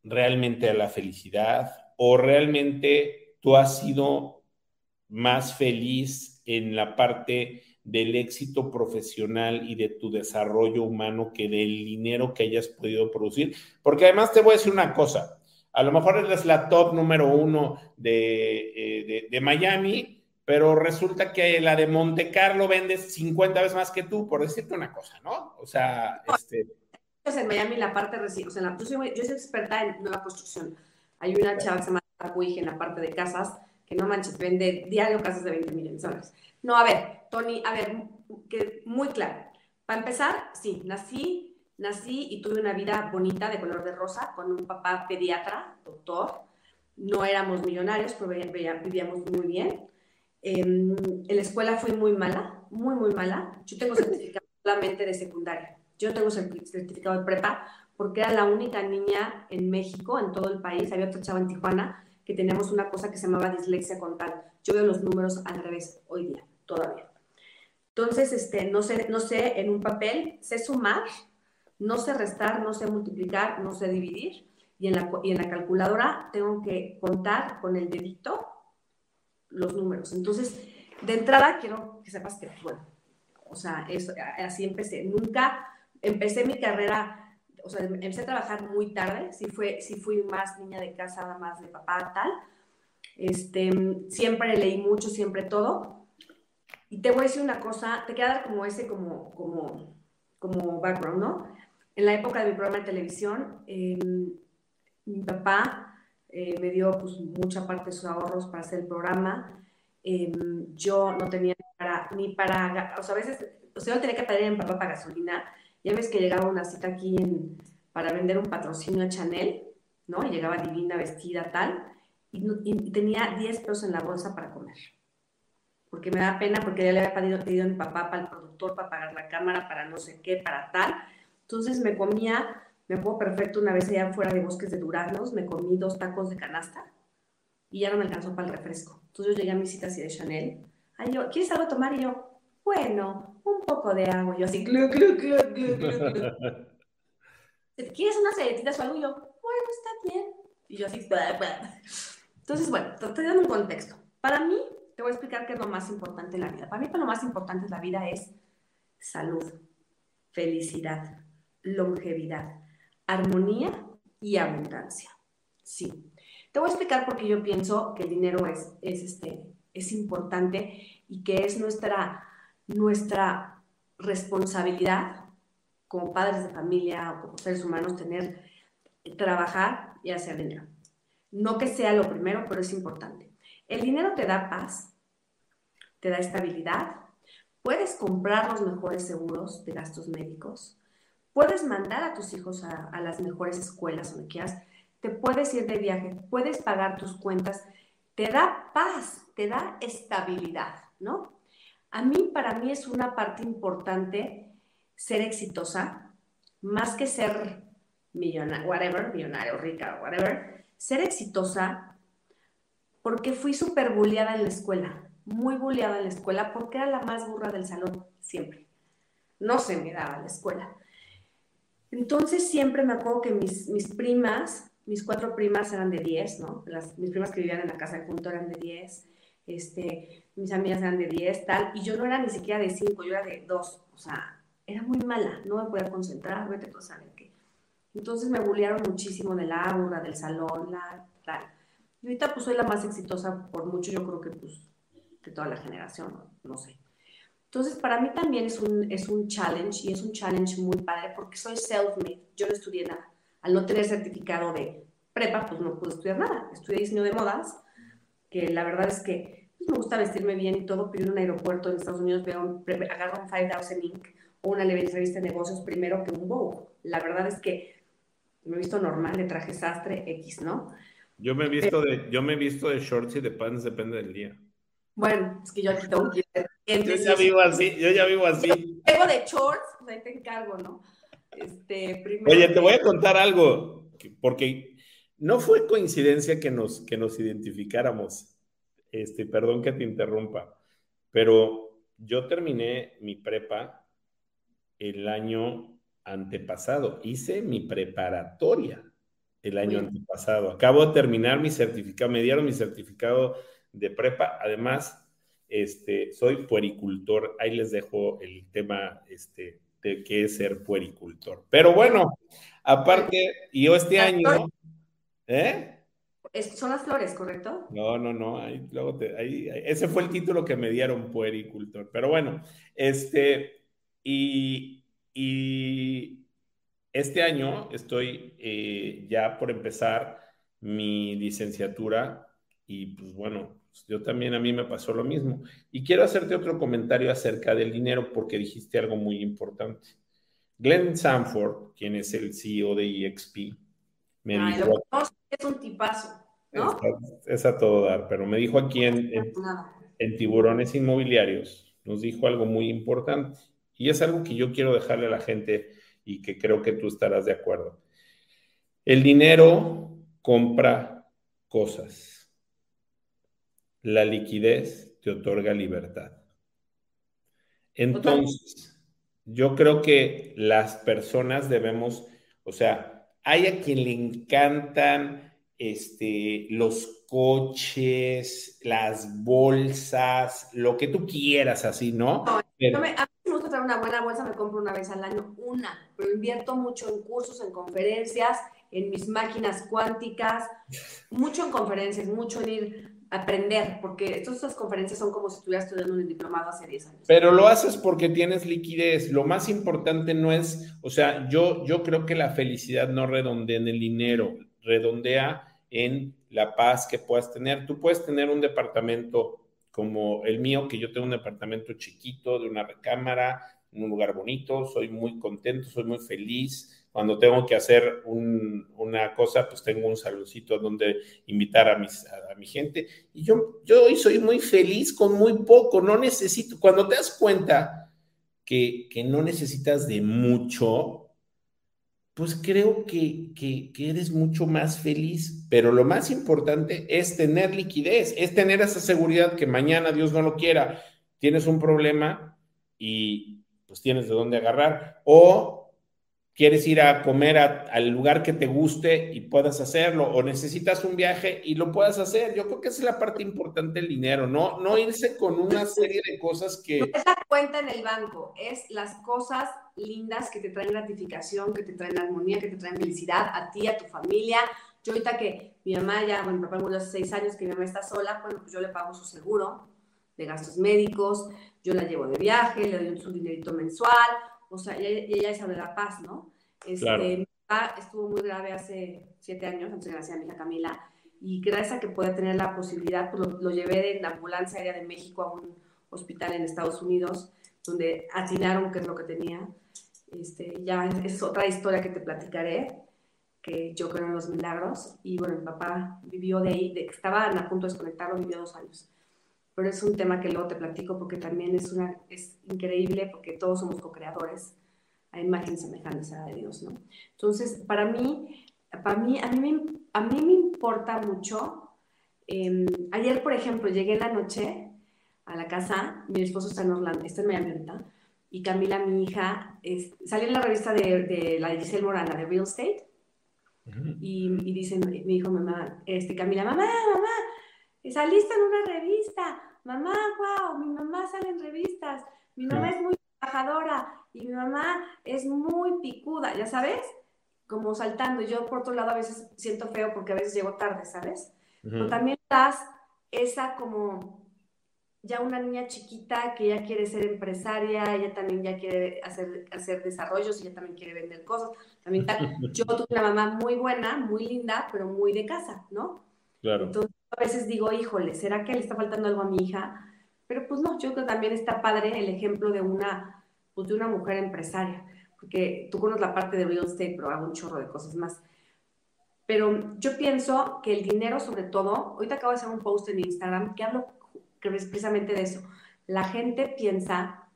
realmente a la felicidad? ¿O realmente tú has sido más feliz en la parte del éxito profesional y de tu desarrollo humano que del dinero que hayas podido producir. Porque además te voy a decir una cosa, a lo mejor eres la top número uno de, eh, Miami, pero resulta que la de Monte Carlo vendes 50 veces más que tú, por decirte una cosa, ¿no? O sea, este... En Miami la parte recién, o sea, yo, soy, yo soy experta en nueva construcción. Hay una chava que se llama en la parte de casas, que no manches, vende diario casas de 20 millones de dólares. No, a ver, Tony, a ver, que muy claro. Para empezar, sí, nací, nací y tuve una vida bonita de color de rosa con un papá pediatra, doctor. No éramos millonarios, pero vivíamos muy bien. Em, en la escuela fui muy mala, muy, muy mala. Yo tengo certificado (laughs) solamente de secundaria. Yo tengo certificado de prepa porque era la única niña en México, en todo el país. Había otra chava en Tijuana que teníamos una cosa que se llamaba dislexia con tal. Yo veo los números al revés hoy día todavía. Entonces, este, no, sé, no sé en un papel, sé sumar, no sé restar, no sé multiplicar, no sé dividir, y en la, y en la calculadora tengo que contar con el dedito los números. Entonces, de entrada quiero que sepas que, bueno, o sea, eso, así empecé. Nunca empecé mi carrera, o sea, empecé a trabajar muy tarde, si fue, si fui más niña de casa, más de papá, tal. Este, siempre leí mucho, siempre todo, y te voy a decir una cosa, te queda como ese, como, como, como background, ¿no? En la época de mi programa de televisión, em, mi papá eh, me dio pues, mucha parte de sus ahorros para hacer el programa. Em, yo no tenía para, ni para, o sea, a veces, o sea, yo tenía que pedir a mi papá para gasolina. Ya ves que llegaba una cita aquí para vender un patrocinio a Chanel, ¿no? Y llegaba divina, vestida, tal, y, y tenía 10 pesos en la bolsa para comer porque me da pena, porque ya le había pedido, pedido a mi papá para el productor, para pagar la cámara, para no sé qué, para tal. Entonces me comía, me acuerdo perfecto, una vez allá fuera de Bosques de Duraznos, me comí dos tacos de canasta y ya no me alcanzó para el refresco. Entonces yo llegué a mi cita así de Chanel. Ay, yo, ¿quieres algo tomar? Y yo, bueno, un poco de agua. Y yo así, glu, glu, glu, glu, glu, ¿Quieres unas galletitas o algo? Y yo, bueno, está bien. Y yo así, Entonces, bueno, te dando un contexto. Para mí, te voy a explicar qué es lo más importante en la vida. Para mí, lo más importante en la vida es salud, felicidad, longevidad, armonía y abundancia. Sí. Te voy a explicar por qué yo pienso que el dinero es, es, este, es importante y que es nuestra, nuestra responsabilidad como padres de familia o como seres humanos tener, trabajar y hacer dinero. No que sea lo primero, pero es importante. El dinero te da paz, te da estabilidad, puedes comprar los mejores seguros de gastos médicos, puedes mandar a tus hijos a, las mejores escuelas donde quieras, te puedes ir de viaje, puedes pagar tus cuentas, te da paz, te da estabilidad, ¿no? A mí, para mí es una parte importante ser exitosa, más que ser millonario, whatever, millonario, rica, whatever, ser exitosa porque fui súper bulleada en la escuela, muy bulleada en la escuela, porque era la más burra del salón, siempre. No se me daba la escuela. Entonces siempre me acuerdo que mis, primas, mis cuatro primas eran de 10, ¿no? Las, mis primas que vivían en la casa de junto eran de 10, este, mis amigas eran de 10, tal, y yo no era ni siquiera de 5, yo era de 2, o sea, era muy mala, no me podía concentrar, vete tú a saber qué. Entonces me bullearon muchísimo de la burra del salón, la, tal. Y ahorita pues soy la más exitosa por mucho, yo creo que pues de toda la generación, no, sé. Entonces, para mí también es un, es un challenge y es un challenge muy padre porque soy self-made. Yo no estudié nada. Al no tener certificado de prepa, pues no pude estudiar nada. Estudié diseño de modas, que la verdad es que pues, me gusta vestirme bien y todo, pero en un aeropuerto en Estados Unidos veo un, agarro un 5000 Inc. o una revista de negocios primero que un Vogue. La verdad es que me he visto normal de traje sastre X, ¿no? Yo me he visto de, yo me he visto de shorts y de pants, depende del día. Bueno, es que yo aquí tengo que Yo ya vivo así, yo ya vivo así. Tengo de shorts, pues ahí te encargo, ¿no? Este, primero Oye, te voy a contar algo, porque no fue coincidencia que nos, que nos identificáramos. Este, perdón que te interrumpa, pero yo terminé mi prepa el año antepasado. Hice mi preparatoria el año antepasado. Acabo de terminar mi certificado, me dieron mi certificado de prepa. Además, este, soy puericultor. Ahí les dejo el tema este, de qué es ser puericultor. Pero bueno, aparte, y yo este año... ¿Eh? Son las flores, ¿correcto? No, no, no. Ahí, luego ese fue el título que me dieron, puericultor. Pero bueno, este, y, y este año estoy eh, ya por empezar mi licenciatura y pues bueno, yo también a mí me pasó lo mismo. Y quiero hacerte otro comentario acerca del dinero porque dijiste algo muy importante. Glenn Sanford, quien es el CEO de EXP, me dijo... es un tipazo, ¿no? Es, a todo dar, pero me dijo aquí en, en, Tiburones Inmobiliarios, nos dijo algo muy importante. Y es algo que yo quiero dejarle a la gente y que creo que tú estarás de acuerdo. El dinero compra cosas la liquidez te otorga libertad. Entonces, yo creo que las personas debemos, o sea, hay a quien le encantan este, los coches, las bolsas, lo que tú quieras, así, ¿no? me traer una buena bolsa, me compro una vez al año, una, pero invierto mucho en cursos, en conferencias, en mis máquinas cuánticas, mucho en conferencias, mucho en ir aprender, porque todas estas conferencias son como si estuvieras estudiando un diplomado hace 10 años. Pero lo haces porque tienes liquidez. Lo más importante no es, o sea, yo, yo creo que la felicidad no redondea en el dinero, redondea en la paz que puedas tener. Tú puedes tener un departamento como el mío, que yo tengo un departamento chiquito, de una recámara, un lugar bonito, soy muy contento, soy muy feliz cuando tengo que hacer una cosa, pues tengo un saludcito donde invitar a, mis, a, mi gente. Y yo, yo hoy soy muy feliz con muy poco, no necesito, cuando te das cuenta que, no necesitas de mucho, pues creo que, que, eres mucho más feliz. Pero lo más importante es tener liquidez, es tener esa seguridad que mañana, Dios no lo quiera, tienes un problema y pues tienes de dónde agarrar. O quieres ir a comer al lugar que te guste y puedas hacerlo, o necesitas un viaje y lo puedas hacer. Yo creo que esa es la parte importante del dinero, no, no irse con una serie de cosas que... No es la cuenta en el banco, es las cosas lindas que te traen gratificación, que te traen armonía, que te traen felicidad a ti, a tu familia. Yo ahorita que mi mamá ya, bueno, mi papá murió hace seis años, que mi mamá está sola, bueno, pues yo le pago su seguro de gastos médicos, yo la llevo de viaje, le doy su dinerito mensual, o sea, y ella, es de la paz, ¿no? Este, Mi papá estuvo muy grave hace siete años, de que naciera mi hija Camila, y gracias a que pueda tener la posibilidad, pues lo, llevé de la ambulancia aérea de México a un hospital en Estados Unidos, donde atinaron qué es lo que tenía. Este, ya es, otra historia que te platicaré, que yo creo en los milagros. Y bueno, mi papá vivió de ahí, de que estaban a punto de desconectarlo, vivió dos años pero es un tema que luego te platico porque también es, una, es increíble porque todos somos co-creadores a imagen semejanza de Dios, ¿no? Entonces, para mí, para mí, a mí me, a mí me importa mucho. Em, ayer, por ejemplo, llegué en la noche a la casa, mi esposo está en Orlando, está en Miami ahorita, y Camila, mi hija, salió en la revista de, de la de Giselle Morana, de Real Estate, y, y dice, me dijo mamá, este, Camila, mamá, mamá, saliste en una revista, mamá, wow, mi mamá sale en revistas, mi mamá es muy trabajadora y mi mamá es muy picuda, ya sabes, como saltando. Yo por otro lado a veces siento feo porque a veces llego tarde, ¿sabes? Pero también das esa como ya una niña chiquita que ya quiere ser empresaria, ella también ya quiere hacer, hacer desarrollos, ella también quiere vender cosas. También (laughs) Yo tuve una mamá muy buena, muy linda, pero muy de casa, ¿no? Claro. Entonces a veces digo, híjole, ¿será que le está faltando algo a mi hija? Pero pues no, yo creo que también está padre el ejemplo de una, pues de una mujer empresaria, porque tú conoces la parte de real estate, pero hago un chorro de cosas más. Pero yo pienso que el dinero, sobre todo, ahorita acabo de hacer un post en Instagram que hablo precisamente de eso. La gente piensa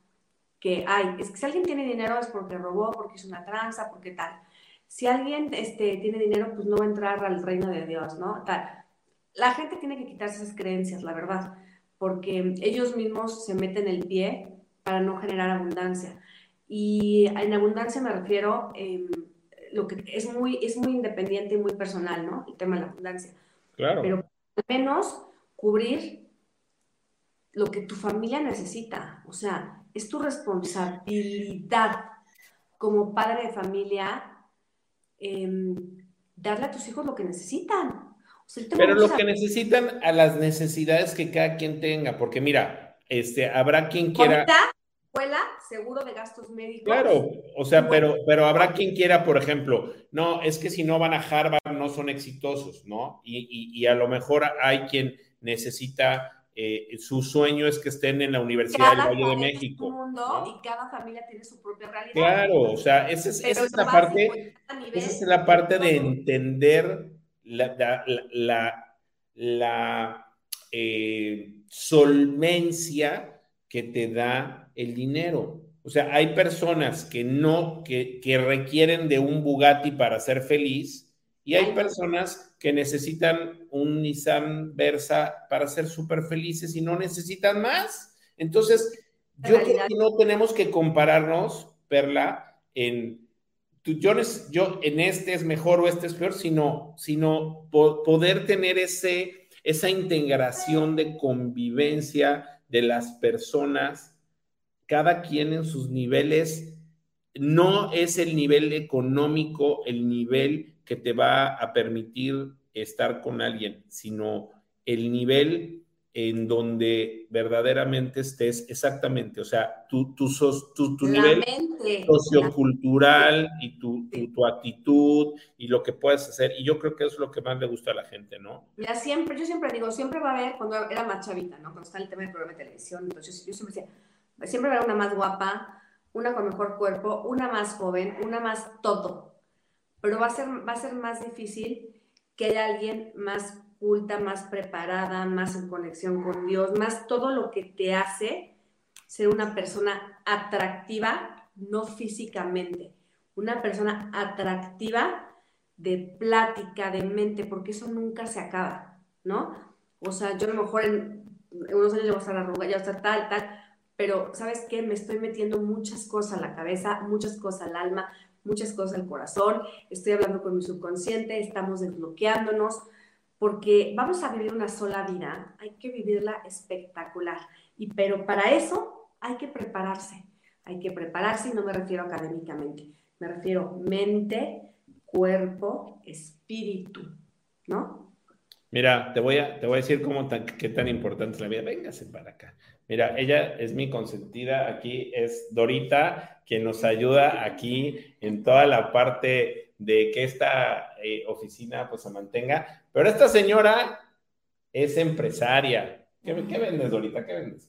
que, ay, es que si alguien tiene dinero es porque robó, porque hizo una tranza, porque tal. Si alguien este, tiene dinero, pues no va a entrar al reino de Dios, ¿no? Tal. La gente tiene que quitarse esas creencias, la verdad, porque ellos mismos se meten el pie para no generar abundancia. Y en abundancia me refiero, eh, lo que es muy, es muy independiente y muy personal, ¿no? El tema de la abundancia. Claro. Pero al menos cubrir lo que tu familia necesita. O sea, es tu responsabilidad como padre de familia em, darle a tus hijos lo que necesitan. Pero lo que necesitan a las necesidades que cada quien tenga, porque mira, este, habrá quien quiera. escuela, seguro de gastos médicos. Claro, o sea, pero, pero habrá quien quiera, por ejemplo, no, es que si no van a Harvard no son exitosos, ¿no? Y, y a lo mejor hay quien necesita eh, su sueño es que estén en la Universidad del Valle de México. Y cada familia tiene su propia realidad. Claro, o sea, esa es, esa es la parte, esa es la parte de entender la, la, eh, solvencia que te da el dinero. O sea, hay personas que no, que, que requieren de un Bugatti para ser feliz y hay personas que necesitan un Nissan Versa para ser súper felices y no necesitan más. Entonces, yo creo que no tenemos que compararnos, Perla, en yo, yo en este es mejor o este es peor, sino, sino poder tener ese, esa integración de convivencia de las personas, cada quien en sus niveles. No es el nivel económico, el nivel que te va a permitir estar con alguien, sino el nivel en donde verdaderamente estés exactamente, o sea, tu, tu, tu, tu nivel sociocultural y tu, tu, actitud y lo que puedes hacer. Y yo creo que eso es lo que más le gusta a la gente, ¿no? Mira, siempre, yo siempre digo, siempre va a haber, cuando era más chavita, ¿no? Cuando está el tema del programa de televisión, entonces yo siempre decía, siempre va a haber una más guapa, una con mejor cuerpo, una más joven, una más todo pero va a ser, va a ser más difícil que haya alguien más más preparada, más en conexión con Dios, más todo lo que te hace ser una persona atractiva, no físicamente, una persona atractiva de plática, de mente, porque eso nunca se acaba, ¿no? O sea, yo a lo mejor en, unos años ya voy a estar arrugada, ya voy a estar tal, tal, pero ¿sabes qué? Me estoy metiendo muchas cosas a la cabeza, muchas cosas al alma, muchas cosas al corazón, estoy hablando con mi subconsciente, estamos desbloqueándonos, porque vamos a vivir una sola vida, hay que vivirla espectacular. Y pero para eso hay que prepararse, hay que prepararse y no me refiero académicamente, me refiero mente, cuerpo, espíritu, ¿no? Mira, te voy a, te voy a decir cómo qué tan importante es la vida. Véngase para acá. Mira, ella es mi consentida. Aquí es Dorita, quien nos ayuda aquí en toda la parte de que esta eh, oficina pues se mantenga. Pero esta señora es empresaria. ¿Qué, vendes, Dorita? ¿Qué vendes?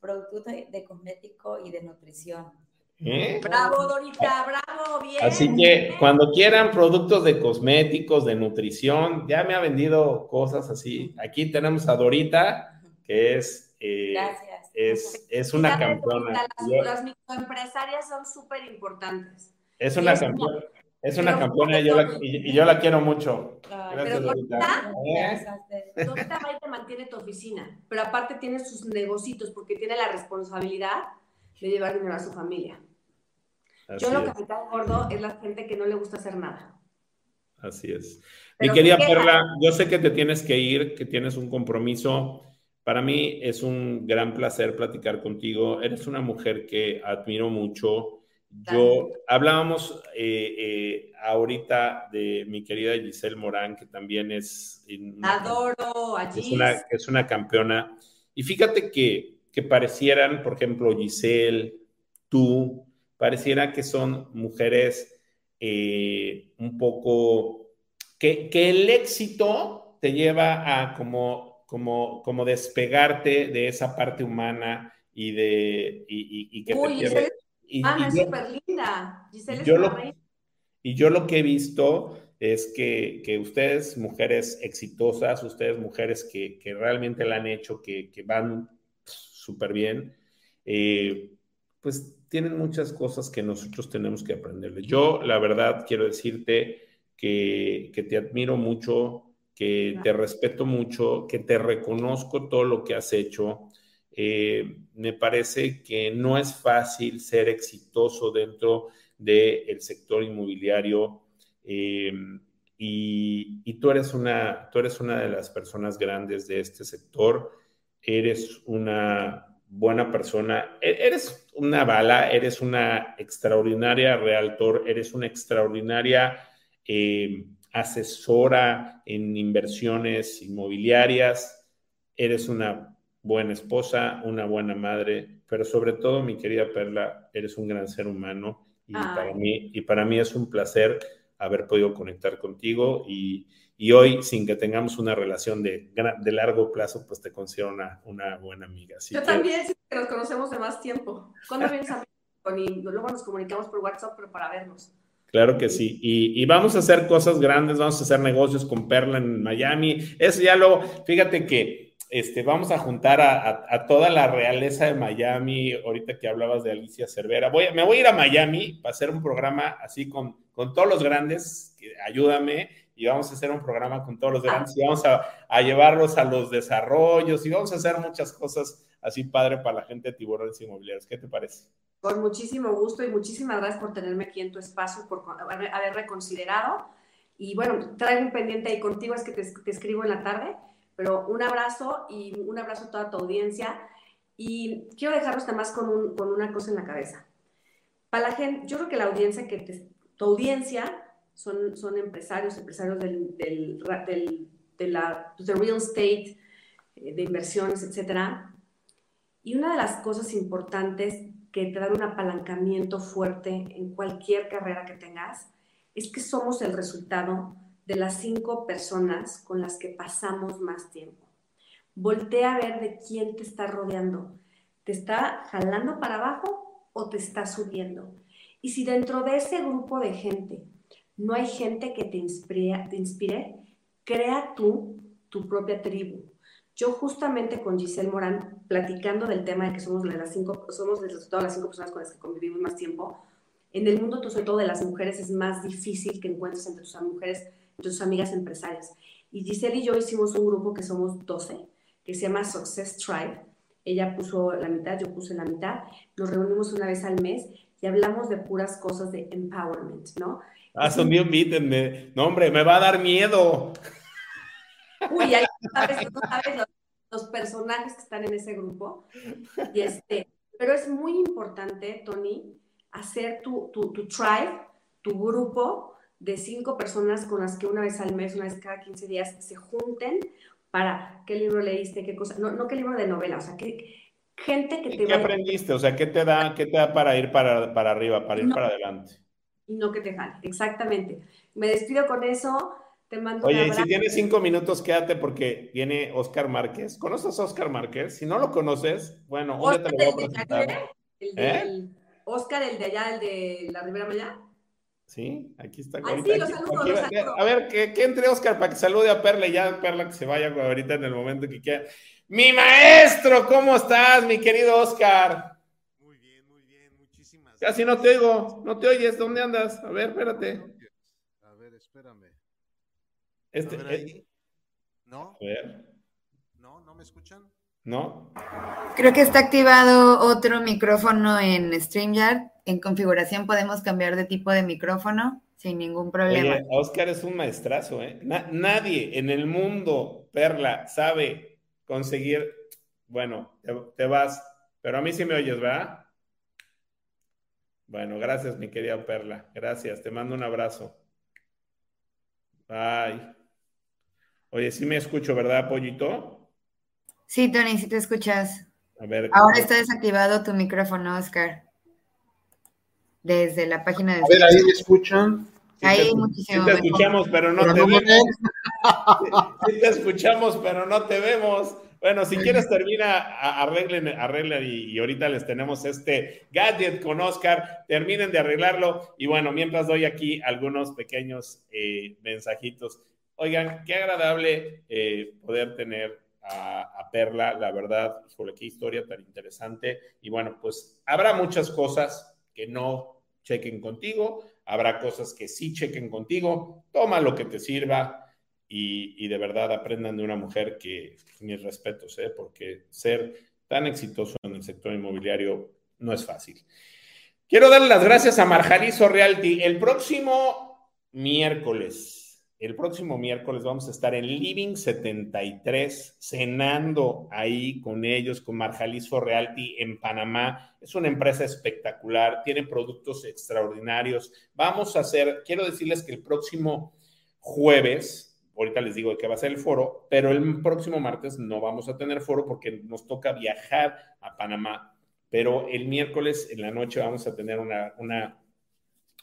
Productos de, cosmético y de nutrición. ¿Eh? Bravo, Dorita, bravo, bien. Así que cuando quieran productos de cosméticos, de nutrición, ya me ha vendido cosas así. Aquí tenemos a Dorita, que es eh, Gracias. Es, es una campeona. Las, microempresarias son súper importantes. Es una campeona. Es una campeona y yo, la, y, yo la quiero mucho. Gracias, Dorita. Dorita va y te mantiene tu oficina, pero aparte tiene sus negocios porque tiene la responsabilidad de llevar dinero a su familia. yo lo que me gordo es la gente que no le gusta hacer nada. Así es. Mi querida Perla, yo sé que te tienes que ir, que tienes un compromiso. Para mí es un gran placer platicar contigo. Eres una mujer que admiro mucho. Yo hablábamos eh, eh, ahorita de mi querida Giselle Morán, que también es adoro a es una, es una campeona. Y fíjate que, que parecieran, por ejemplo, Giselle, tú, pareciera que son mujeres eh, un poco, que, que, el éxito te lleva a como, como, como despegarte de esa parte humana y de y, y, que Uy, te Giselle, y, Ana y es súper linda. Giselle yo lo- y yo lo que he visto es que, que ustedes, mujeres exitosas, ustedes, mujeres que, que realmente la han hecho, que, que van súper bien, eh, pues tienen muchas cosas que nosotros tenemos que aprenderles. Yo, la verdad, quiero decirte que, que te admiro mucho, que te respeto mucho, que te reconozco todo lo que has hecho. Eh, me parece que no es fácil ser exitoso dentro del sector inmobiliario eh, y, tú, eres una, tú eres una de las personas grandes de este sector, eres una buena persona, e- eres una bala, eres una extraordinaria realtor, eres una extraordinaria eh, asesora en inversiones inmobiliarias, eres una buena esposa, una buena madre, pero sobre todo, mi querida Perla, eres un gran ser humano y, Ay. para, mí, y para mí es un placer haber podido conectar contigo y, y hoy, sin que tengamos una relación de, de largo plazo, pues te considero una, una buena amiga. Así Yo que- también, sí, que nos conocemos de más tiempo. ¿Cuándo vienes a México? Luego nos comunicamos por WhatsApp, pero para vernos. Claro que sí. Y, y vamos a hacer cosas grandes, vamos a hacer negocios con Perla en Miami. Eso ya lo, fíjate que este, vamos a juntar a, toda la realeza de Miami, ahorita que hablabas de Alicia Cervera. Voy, me voy a ir a Miami para hacer un programa así con, con todos los grandes, ayúdame, y vamos a hacer un programa con todos los grandes y vamos a, llevarlos a los desarrollos y vamos a hacer muchas cosas así padre para la gente de tiburones inmobiliarios. ¿Qué te parece? Con muchísimo gusto y muchísimas gracias por tenerme aquí en tu espacio, por haber, reconsiderado. Y bueno, traigo un pendiente ahí contigo, es que te escribo en la tarde, pero un abrazo y un abrazo a toda tu audiencia. Y quiero dejarlos además con, un, con una cosa en la cabeza. Para la gente, yo creo que la audiencia que te- tu audiencia son, son empresarios, empresarios del, del, del- de la pues, de real estate, eh, de inversiones, etcétera. Y una de las cosas importantes que te dan un apalancamiento fuerte en cualquier carrera que tengas es que somos el resultado de las cinco personas con las que pasamos más tiempo. Voltea a ver de quién te está rodeando. ¿Te está jalando para abajo o te está subiendo? Y si dentro de ese grupo de gente no hay gente que te inspire, crea tú tu propia tribu. Yo justamente con Giselle Morán, platicando del tema de que somos de las cinco, somos el resultado de las cinco personas con las que convivimos más tiempo, en el mundo, sobre todo de las mujeres, es más difícil que encuentres entre tus mujeres, tus amigas empresarias. Y Giselle y yo hicimos un grupo que somos 12, que se llama Success Tribe. Ella puso la mitad, yo puse la mitad. Nos reunimos una vez al mes y hablamos de puras cosas de empowerment, ¿no? Ah, son bien invítenme. No, hombre, me va a dar miedo. Uy, ya sabes, tú sabes los, los personajes que están en ese grupo. Y este, pero es muy importante, Tony, hacer tu, tu, tu tribe, tu grupo de cinco personas con las que una vez al mes, una vez cada 15 días se junten para qué libro leíste, qué cosa, no, no qué libro de novela, o sea, que gente que ¿Y te ¿Qué aprendiste? O sea, ¿qué te da, qué te da para ir para, para arriba, para ir No. para adelante? y no que te jale, exactamente. Me despido con eso, te mando Oye, y si tienes cinco minutos, quédate porque viene Oscar Márquez. ¿Conoces a Oscar Márquez? Si no lo conoces, bueno, día te lo voy a el de presentar. El ¿Eh? del Oscar, el de allá, el de la Ribera Maya. Sí, aquí está. Ay, ahorita sí, lo aquí- saludo, aquí lo va- saludo. A ver, que, que entre Oscar para que salude a Perla y ya Perla que se vaya ahorita en el momento que quiera. Mi maestro, ¿cómo estás, mi querido Oscar? Muy bien, muy bien, muchísimas Casi no te oigo, no te oyes, ¿dónde andas? A ver, espérate. A ver, espérame. Este, a ver eh, ahí. ¿No? a ver, ¿No? ¿No me escuchan? ¿No? Creo que está activado otro micrófono en StreamYard. En configuración podemos cambiar de tipo de micrófono sin ningún problema. Oye, Oscar es un maestrazo, ¿eh? Na- nadie en el mundo, Perla, sabe conseguir. Bueno, te, te vas, pero a mí sí me oyes, ¿verdad? Bueno, gracias, mi querida Perla. Gracias, te mando un abrazo. Bye. Oye, sí me escucho, ¿verdad, Pollito? Sí, Tony, si te escuchas. A ver. Ahora está desactivado tu micrófono, Oscar. Desde la página de... A ver, ahí me escuchan. Sí Ahí te, muchísimo sí te mejor. escuchamos, pero no Pero te no vemos. (laughs) Sí te escuchamos, pero no te vemos. Bueno, si quieres termina, arreglen, arreglen y, y ahorita les tenemos este gadget con Oscar. Terminen de arreglarlo y bueno, mientras doy aquí algunos pequeños eh, mensajitos. Oigan, qué agradable eh, poder tener a, Perla, la verdad, híjole, qué historia tan interesante. Y bueno, pues habrá muchas cosas que no chequen contigo, habrá cosas que sí chequen contigo. Toma lo que te sirva y, y de verdad aprendan de una mujer que, mis respetos, ¿eh? porque ser tan exitoso en el sector inmobiliario no es fácil. Quiero darle las gracias a Marjalizo Realty. El próximo miércoles, el próximo miércoles vamos a estar en Living 73, cenando ahí con ellos, con Marjalizo Realty en Panamá. Es una empresa espectacular, tiene productos extraordinarios. Vamos a hacer, quiero decirles que el próximo jueves, ahorita les digo de qué va a ser el foro, pero el próximo martes no vamos a tener foro porque nos toca viajar a Panamá, pero el miércoles en la noche vamos a tener una, una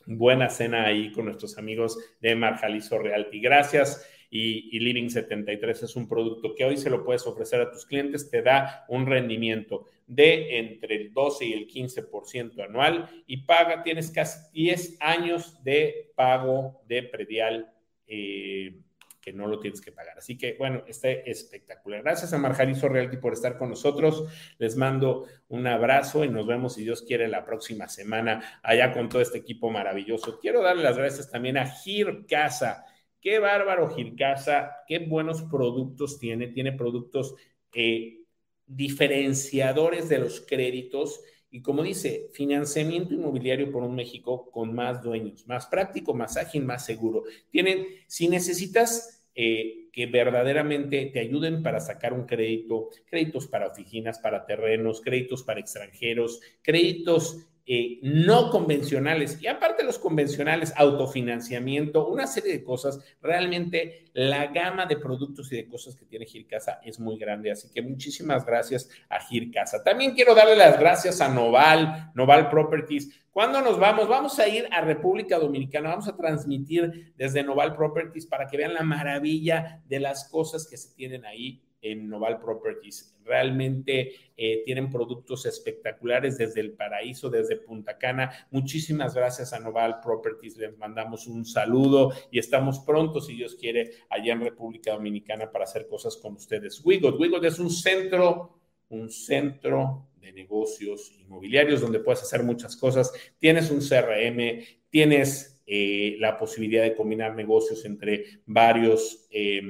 buena cena ahí con nuestros amigos de Marjalizo Realty. Gracias. Y, y, Living 73 es un producto que hoy se lo puedes ofrecer a tus clientes, te da un rendimiento de entre el 12 y el 15% anual y paga, tienes casi 10 años de pago de predial. Eh, que no lo tienes que pagar. Así que, bueno, está espectacular. Gracias a Marjarizo Realty por estar con nosotros. Les mando un abrazo y nos vemos, si Dios quiere, la próxima semana allá con todo este equipo maravilloso. Quiero darle las gracias también a Gir Casa. Qué bárbaro Gir Casa, qué buenos productos tiene. Tiene productos eh, diferenciadores de los créditos. Y como dice, financiamiento inmobiliario por un México con más dueños, más práctico, más ágil, más seguro. Tienen, si necesitas eh, que verdaderamente te ayuden para sacar un crédito, créditos para oficinas, para terrenos, créditos para extranjeros, créditos eh, no convencionales y aparte los convencionales, autofinanciamiento, una serie de cosas. Realmente la gama de productos y de cosas que tiene Gircasa es muy grande, así que muchísimas gracias a Gircasa. También quiero darle las gracias a Noval, Noval Properties. ¿Cuándo nos vamos? Vamos a ir a República Dominicana, vamos a transmitir desde Noval Properties para que vean la maravilla de las cosas que se tienen ahí en Noval Properties. Realmente eh, tienen productos espectaculares desde el paraíso, desde Punta Cana. Muchísimas gracias a Noval Properties. Les mandamos un saludo y estamos pronto, si Dios quiere, allá en República Dominicana para hacer cosas con ustedes. Wigot, Wigot es un centro, un centro de negocios inmobiliarios donde puedes hacer muchas cosas. Tienes un CRM, tienes eh, la posibilidad de combinar negocios entre varios. Eh,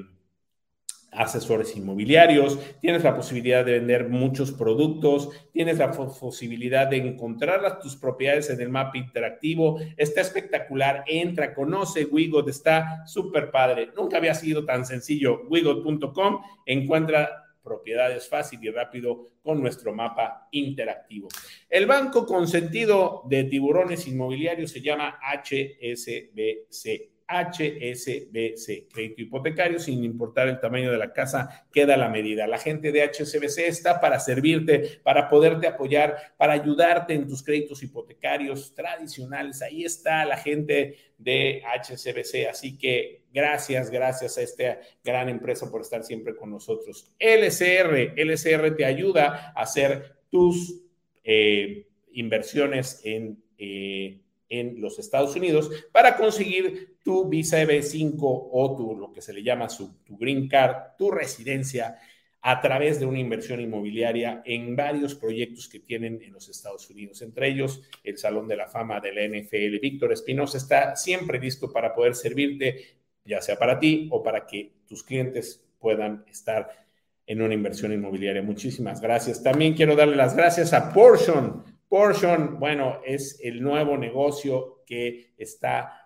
asesores inmobiliarios, tienes la posibilidad de vender muchos productos, tienes la posibilidad de encontrar tus propiedades en el mapa interactivo, está espectacular, entra, conoce Wigot, está súper padre, nunca había sido tan sencillo, wigot.com, encuentra propiedades fácil y rápido con nuestro mapa interactivo. El banco consentido de tiburones inmobiliarios se llama HSBC. HSBC, crédito hipotecario, sin importar el tamaño de la casa, queda la medida. La gente de HSBC está para servirte, para poderte apoyar, para ayudarte en tus créditos hipotecarios tradicionales. Ahí está la gente de HSBC. Así que gracias, gracias a esta gran empresa por estar siempre con nosotros. LCR, LCR te ayuda a hacer tus eh, inversiones en... Eh, en los Estados Unidos para conseguir tu visa EB5 o tu, lo que se le llama su, tu green card, tu residencia a través de una inversión inmobiliaria en varios proyectos que tienen en los Estados Unidos, entre ellos el Salón de la Fama de la NFL. Víctor Espinosa está siempre listo para poder servirte, ya sea para ti o para que tus clientes puedan estar en una inversión inmobiliaria. Muchísimas gracias. También quiero darle las gracias a Portion. Portion, bueno, es el nuevo negocio que está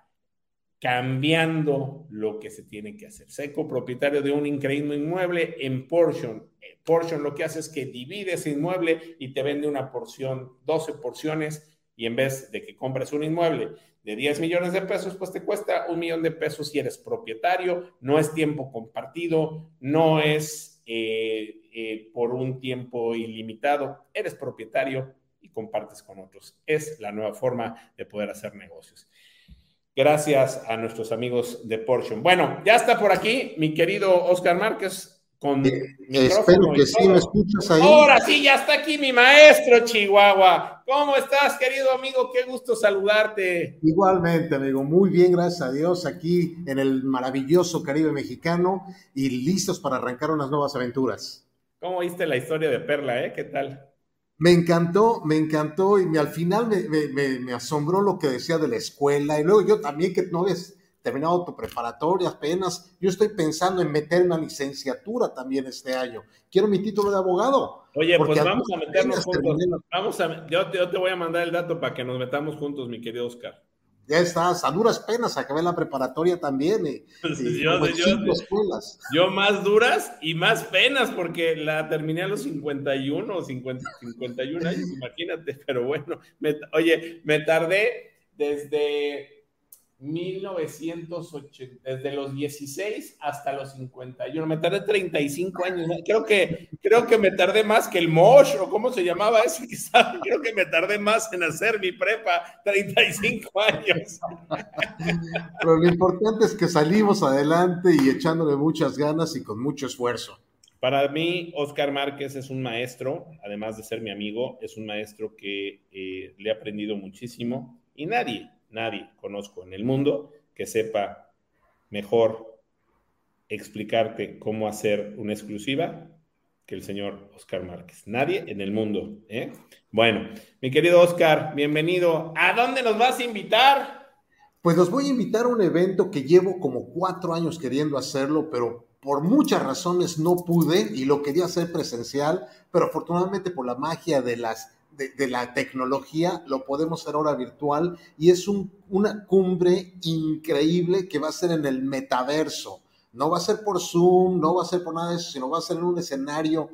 cambiando lo que se tiene que hacer. Seco, propietario de un increíble inmueble en Portion. Portion lo que hace es que divide ese inmueble y te vende una porción, 12 porciones, y en vez de que compres un inmueble de 10 millones de pesos, pues te cuesta un millón de pesos si eres propietario, no es tiempo compartido, no es... Eh, eh, por un tiempo ilimitado. Eres propietario y compartes con otros. Es la nueva forma de poder hacer negocios. Gracias a nuestros amigos de Porsche. Bueno, ya está por aquí mi querido Oscar Márquez con Eh, espero que sí. ¿me escuchas ahí? Ahora sí, ya está aquí mi maestro Chihuahua. ¿Cómo estás, querido amigo? Qué gusto saludarte. Igualmente, amigo, muy bien, gracias a Dios, aquí en el maravilloso Caribe mexicano y listos para arrancar unas nuevas aventuras. ¿Cómo viste la historia de Perla, eh? ¿Qué tal? Me encantó, me encantó y me- al final me, me- asombró lo que decía de la escuela y luego yo también que no habías terminado tu preparatoria apenas, yo estoy pensando en meterme a licenciatura también este año. Quiero mi título de abogado. Oye, pues vamos a meternos juntos. Vamos a, yo, yo te voy a mandar el dato para que nos metamos juntos, mi querido Oscar. Ya estás, a duras penas acabé la preparatoria también Yo- como en yo- escuelas. Yo más duras y más penas porque la terminé a los 51 o 50 51 años, imagínate, pero bueno, me- oye, me tardé desde 1980, desde los 16 hasta los 51, me tardé 35 años, creo que, creo que me tardé más que el Mosh, o cómo se llamaba ese, quizás, (laughs) creo que me tardé más en hacer mi prepa, 35 años. (laughs) Pero lo importante es que salimos adelante y echándole muchas ganas y con mucho esfuerzo. Para mí, Oscar Márquez es un maestro, además de ser mi amigo, es un maestro que eh, le he aprendido muchísimo y nadie, nadie conozco en el mundo que sepa mejor explicarte cómo hacer una exclusiva que el señor Oscar Márquez. Nadie en el mundo. ¿eh? Bueno, mi querido Oscar, bienvenido. ¿A dónde nos vas a invitar? Pues los voy a invitar a un evento que llevo como cuatro años queriendo hacerlo, pero por muchas razones no pude y lo quería hacer presencial, pero afortunadamente por la magia de, las, de, la tecnología lo podemos hacer ahora virtual y es un- una cumbre increíble que va a ser en el metaverso. No va a ser por Zoom, no va a ser por nada de eso, sino va a ser en un escenario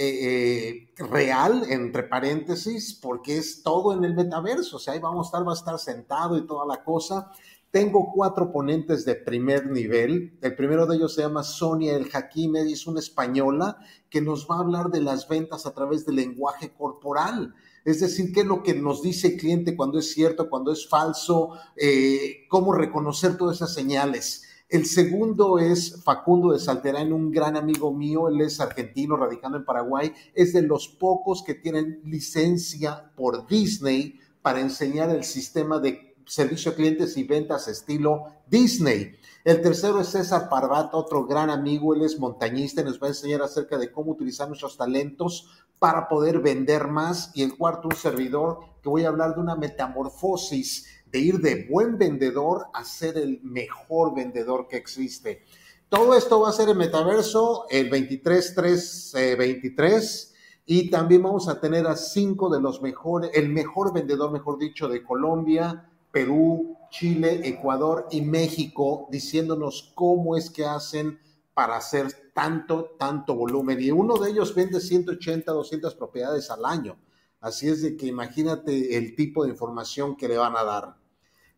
eh, eh, real, entre paréntesis, porque es todo en el metaverso. O sea, ahí vamos a estar, va a estar sentado y toda la cosa. Tengo cuatro ponentes de primer nivel. El primero de ellos se llama Sonia El Hakime, es una española que nos va a hablar de las ventas a través del lenguaje corporal. Es decir, qué es lo que nos dice el cliente cuando es cierto, cuando es falso, eh, cómo reconocer todas esas señales. El segundo es Facundo de Salterán, un gran amigo mío, él es argentino, radicando en Paraguay, es de los pocos que tienen licencia por Disney para enseñar el sistema de servicio a clientes y ventas estilo Disney. El tercero es César Parvata, otro gran amigo, él es montañista y nos va a enseñar acerca de cómo utilizar nuestros talentos para poder vender más. Y el cuarto, un servidor, que voy a hablar de una metamorfosis de ir de buen vendedor a ser el mejor vendedor que existe. Todo esto va a ser en Metaverso el 23-3-23 y también vamos a tener a cinco de los mejores, el mejor vendedor, mejor dicho, de Colombia, Perú, Chile, Ecuador y México, diciéndonos cómo es que hacen para hacer tanto, tanto volumen. Y uno de ellos vende 180, 200 propiedades al año. Así es de que imagínate el tipo de información que le van a dar.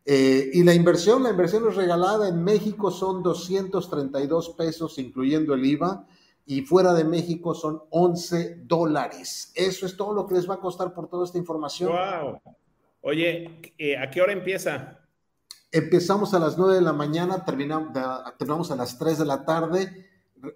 Eh, y la inversión, la inversión es regalada en México son 232 pesos, incluyendo el IVA, y fuera de México son 11 dólares. Eso es todo lo que les va a costar por toda esta información. Wow. Oye, eh, ¿a qué hora empieza? Empezamos a las 9 de la mañana, terminamos, terminamos a las 3 de la tarde,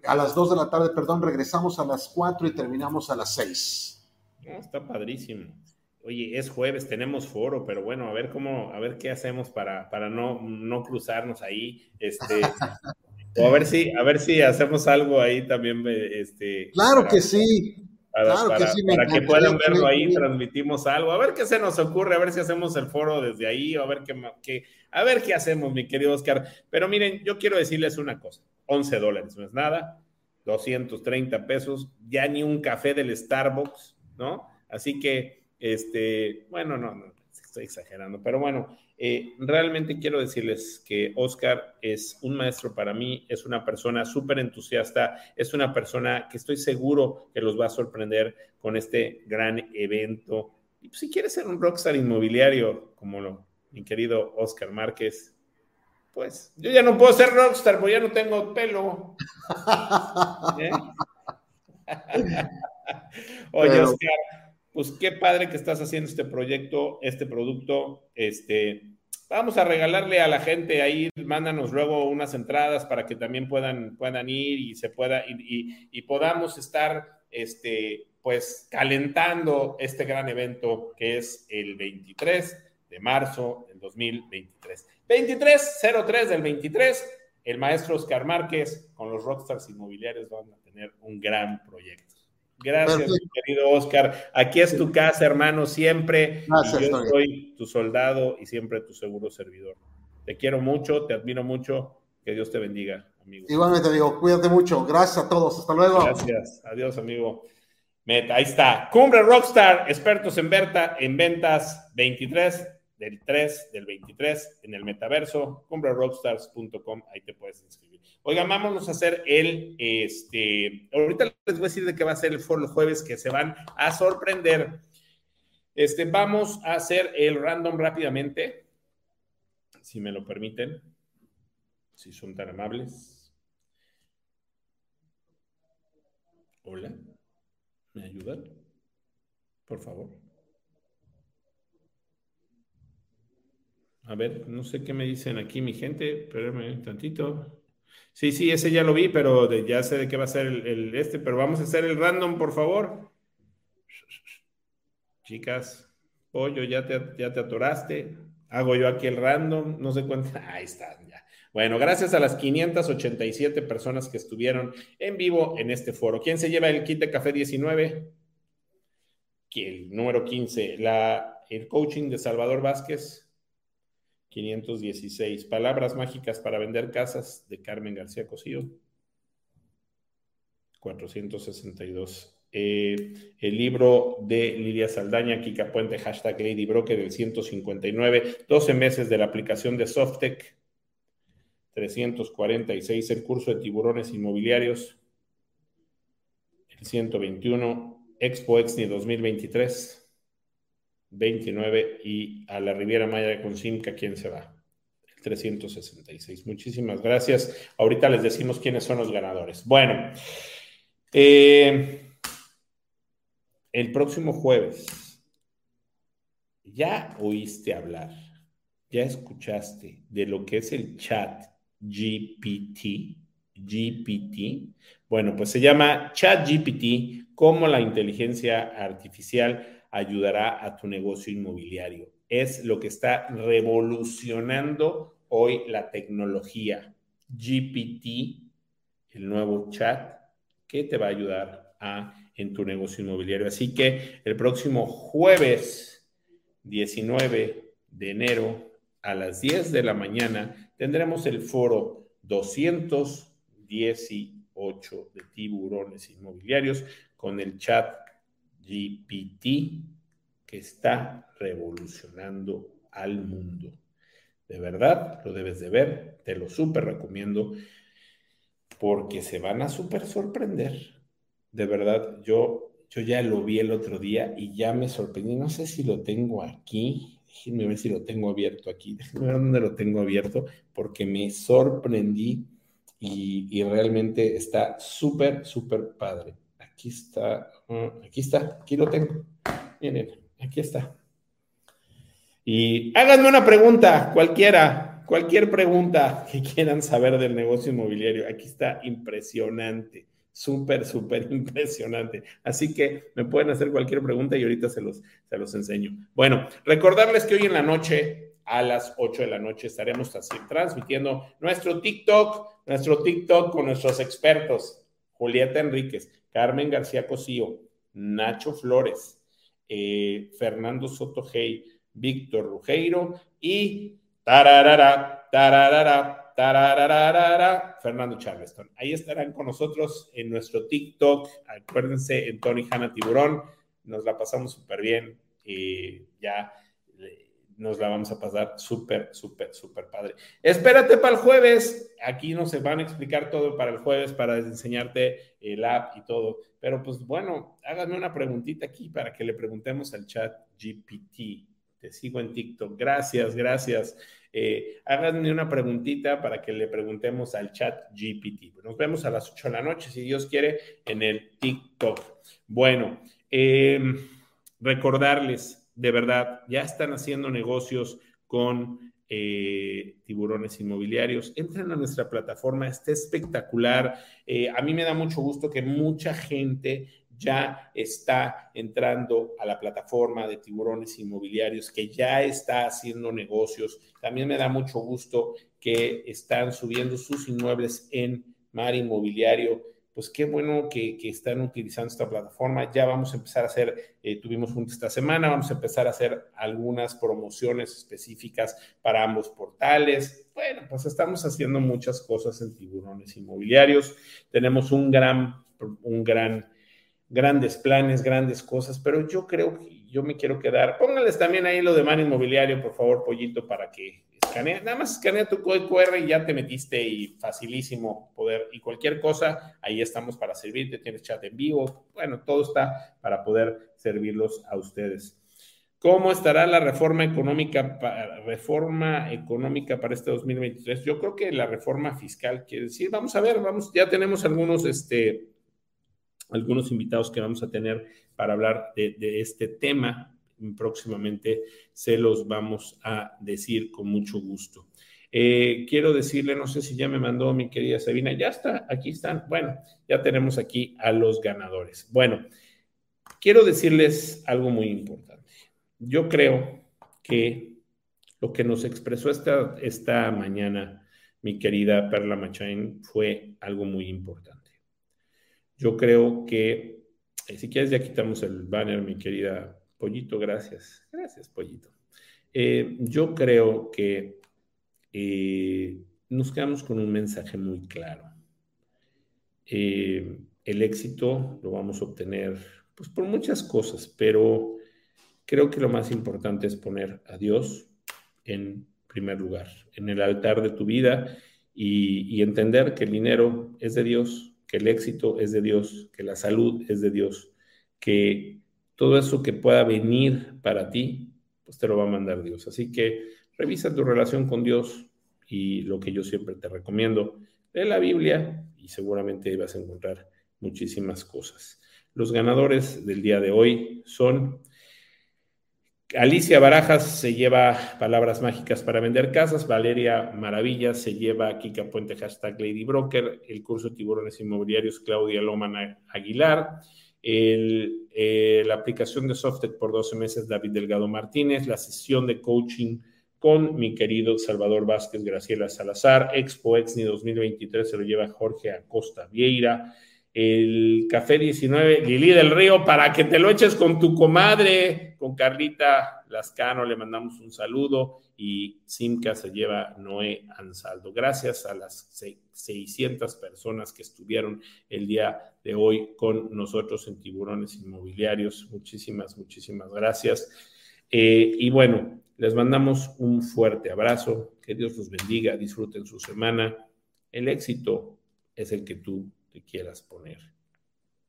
a las 2 de la tarde, perdón, regresamos a las 4 y terminamos a las 6. No, está padrísimo. Oye, es jueves, tenemos foro, pero bueno, a ver cómo, a ver qué hacemos para, para no, no cruzarnos ahí. Este, (laughs) o a ver si, a ver si hacemos algo ahí también. Este, Claro para- que sí. Para, Claro que sí, para puedan verlo ahí, transmitimos algo. A ver qué se nos ocurre, a ver si hacemos el foro desde ahí, o a ver qué- a ver qué hacemos, mi querido Oscar. Pero miren, yo quiero decirles una cosa: 11 dólares no es nada, 230 pesos, ya ni un café del Starbucks, ¿no? Así que, este, bueno, no, no, estoy exagerando, pero bueno, eh, realmente quiero decirles que Oscar es un maestro para mí, es una persona súper entusiasta, es una persona que estoy seguro que los va a sorprender con este gran evento. Y pues, si quieres ser un rockstar inmobiliario, como lo, mi querido Oscar Márquez, pues yo ya no puedo ser rockstar, porque ya no tengo pelo. (laughs) ¿eh? (laughs) Oye, Oscar, pues qué padre que estás haciendo este proyecto, este producto. Este, vamos a regalarle a la gente ahí, mándanos luego unas entradas para que también puedan, puedan ir y se pueda, y, y- podamos estar, este, pues, calentando este gran evento que es el 23 de marzo del 2023. 2303 del 23, el maestro Oscar Márquez con los Rockstars Inmobiliarios van a tener un gran proyecto. Gracias, Perfecto. mi querido Oscar. Aquí es tu casa, hermano, siempre. Gracias, y yo soy tu soldado y siempre tu seguro servidor. Te quiero mucho, te admiro mucho. Que Dios te bendiga, amigo. Igualmente, amigo, cuídate mucho. Gracias a todos. Hasta luego. Gracias. Adiós, amigo. Meta, ahí está. Cumbre Rockstar, expertos en, Berta, en ventas 23 del 3 del 23 en el metaverso, cumbrerockstars.com, ahí te puedes inscribir. Oigan, vámonos a hacer el, este, ahorita les voy a decir de qué va a ser el foro el jueves, que se van a sorprender. Este, vamos a hacer el random rápidamente, si me lo permiten, si son tan amables. Hola. ¿Me ayudan? Por favor. A ver, no sé qué me dicen aquí mi gente, espérenme un tantito. Sí, sí, ese ya lo vi, pero ya sé de qué va a ser el, el este, pero vamos a hacer el random, por favor. Chicas, pollo, ya te, ya te atoraste. Hago yo aquí el random, no sé cuánto. (laughs) Ahí está, ya. Bueno, gracias a las 587 personas que estuvieron en vivo en este foro. ¿Quién se lleva el kit de café 19? El número 15, la, el coaching de Salvador Vázquez. 516. Palabras mágicas para vender casas de Carmen García Cosío. 462. Eh, el libro de Lidia Saldaña, Kika Puente, hashtag Lady Broker, del 159. 12 meses de la aplicación de Softec. 346. El curso de tiburones inmobiliarios. El 121. Expo Exni 2023. 29 y a la Riviera Maya con Simca, ¿quién se va? El 366. Muchísimas gracias. Ahorita les decimos quiénes son los ganadores. Bueno, eh, el próximo jueves, ya oíste hablar, ya escuchaste de lo que es el chat GPT, GPT. Bueno, pues se llama chat GPT, como la inteligencia artificial ayudará a tu negocio inmobiliario. Es lo que está revolucionando hoy la tecnología. GPT, el nuevo chat, que te va a ayudar a, en tu negocio inmobiliario. Así que el próximo jueves 19 de enero a las 10 de la mañana tendremos el foro 218 de tiburones inmobiliarios con el chat GPT que está revolucionando al mundo. De verdad, lo debes de ver, te lo súper recomiendo porque se van a súper sorprender. De verdad, yo, yo ya lo vi el otro día y ya me sorprendí. No sé si lo tengo aquí. Déjenme ver si lo tengo abierto aquí. Déjenme ver dónde lo tengo abierto porque me sorprendí y, y realmente está súper, súper padre. Aquí está, uh, aquí está, aquí lo tengo. Miren, aquí está. Y háganme una pregunta, cualquiera, cualquier pregunta que quieran saber del negocio inmobiliario. Aquí está impresionante, súper, súper impresionante. Así que me pueden hacer cualquier pregunta y ahorita se los, se los enseño. Bueno, recordarles que hoy en la noche, a las 8 de la noche, estaremos así, transmitiendo nuestro TikTok, nuestro TikTok con nuestros expertos, Julieta Enríquez, Carmen García Cosío, Nacho Flores, eh, Fernando Soto Hey, Víctor Rugeiro y tararara, tararara, tararara, Fernando Charleston. Ahí estarán con nosotros en nuestro TikTok. Acuérdense en Tony Hanna Tiburón. Nos la pasamos súper bien. Eh, ya nos la vamos a pasar súper, súper, súper padre. Espérate para el jueves. Aquí nos van a explicar todo para el jueves, para enseñarte el app y todo. Pero pues bueno, háganme una preguntita aquí para que le preguntemos al chat GPT te sigo en TikTok. Gracias, gracias. Eh, háganme una preguntita para que le preguntemos al chat GPT. Nos vemos a las 8 de la noche, si Dios quiere, en el TikTok. Bueno, eh, recordarles, de verdad, ya están haciendo negocios con eh, tiburones inmobiliarios. Entren a nuestra plataforma, está espectacular. Eh, a mí me da mucho gusto que mucha gente ya está entrando a la plataforma de tiburones inmobiliarios, que ya está haciendo negocios. También me da mucho gusto que están subiendo sus inmuebles en Mar Inmobiliario pues qué bueno que, están utilizando esta plataforma. Ya vamos a empezar a hacer, eh, tuvimos juntos esta semana, vamos a empezar a hacer algunas promociones específicas para ambos portales. Bueno, pues estamos haciendo muchas cosas en tiburones inmobiliarios. Tenemos un gran, un gran, grandes planes, grandes cosas, pero yo creo que yo me quiero quedar. Pónganles también ahí lo de Man Inmobiliario, por favor, Pollito, para que nada más escanea tu código QR y ya te metiste y facilísimo poder, y cualquier cosa, ahí estamos para servirte, tienes chat en vivo, bueno, todo está para poder servirlos a ustedes. ¿Cómo estará la reforma económica, para, reforma económica para este 2023? Yo creo que la reforma fiscal quiere decir, vamos a ver, vamos, ya tenemos algunos, este, algunos invitados que vamos a tener para hablar de, de este tema próximamente se los vamos a decir con mucho gusto. Eh, quiero decirle, no sé si ya me mandó mi querida Sabina, ya está, aquí están. Bueno, ya tenemos aquí a los ganadores. Bueno, quiero decirles algo muy importante. Yo creo que lo que nos expresó esta, esta mañana mi querida Perla Machain fue algo muy importante. Yo creo que, eh, si quieres ya quitamos el banner, mi querida Pollito, gracias. Gracias, Pollito. Eh, yo creo que eh, nos quedamos con un mensaje muy claro. Eh, el éxito lo vamos a obtener pues, por muchas cosas, pero creo que lo más importante es poner a Dios en primer lugar, en el altar de tu vida y, y entender que el dinero es de Dios, que el éxito es de Dios, que la salud es de Dios, que todo eso que pueda venir para ti, pues te lo va a mandar Dios. Así que revisa tu relación con Dios y lo que yo siempre te recomiendo, lee la Biblia y seguramente vas a encontrar muchísimas cosas. Los ganadores del día de hoy son Alicia Barajas se lleva palabras mágicas para vender casas, Valeria Maravillas se lleva Kika Puente hashtag Lady Broker, el curso Tiburones Inmobiliarios Claudia Loman Aguilar, eh, la aplicación de Softec por 12 meses, David Delgado Martínez, la sesión de coaching con mi querido Salvador Vázquez Graciela Salazar, Expo Exni 2023 se lo lleva Jorge Acosta Vieira, el Café 19, Lili del Río, para que te lo eches con tu comadre, con Carlita Lascano, le mandamos un saludo y Simca se lleva Noé Ansaldo. Gracias a las 600 personas que estuvieron el día de hoy con nosotros en Tiburones Inmobiliarios. Muchísimas, muchísimas gracias. Eh, y bueno, les mandamos un fuerte abrazo, que Dios los bendiga, disfruten su semana. El éxito es el que tú quieras poner.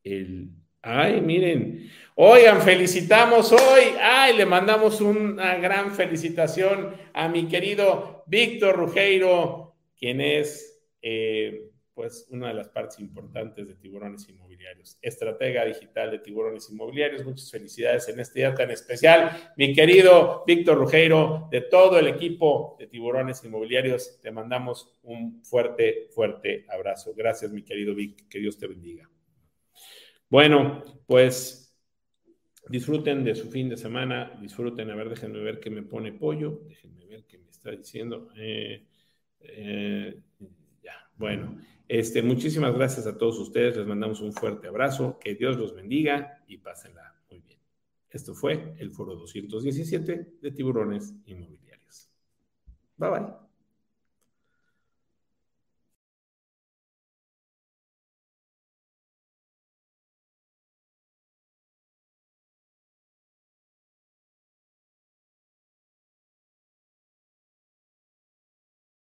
El, ay, miren, oigan, felicitamos hoy, ay, le mandamos una gran felicitación a mi querido Víctor Rugeiro, quien es, eh, pues, una de las partes importantes de Tiburones Inmobiliarios, estratega digital de Tiburones Inmobiliarios. Muchas felicidades en este día tan especial. Mi querido Víctor Rugeiro, de todo el equipo de Tiburones Inmobiliarios, te mandamos un fuerte, fuerte abrazo. Gracias, mi querido Vic. Que Dios te bendiga. Bueno, pues disfruten de su fin de semana, disfruten, a ver, déjenme ver qué me pone pollo, déjenme ver qué me está diciendo. Eh, eh, bueno. Este, muchísimas gracias a todos ustedes, les mandamos un fuerte abrazo, que Dios los bendiga y pásenla muy bien. Esto fue el foro 217 de tiburones inmobiliarios. Bye bye.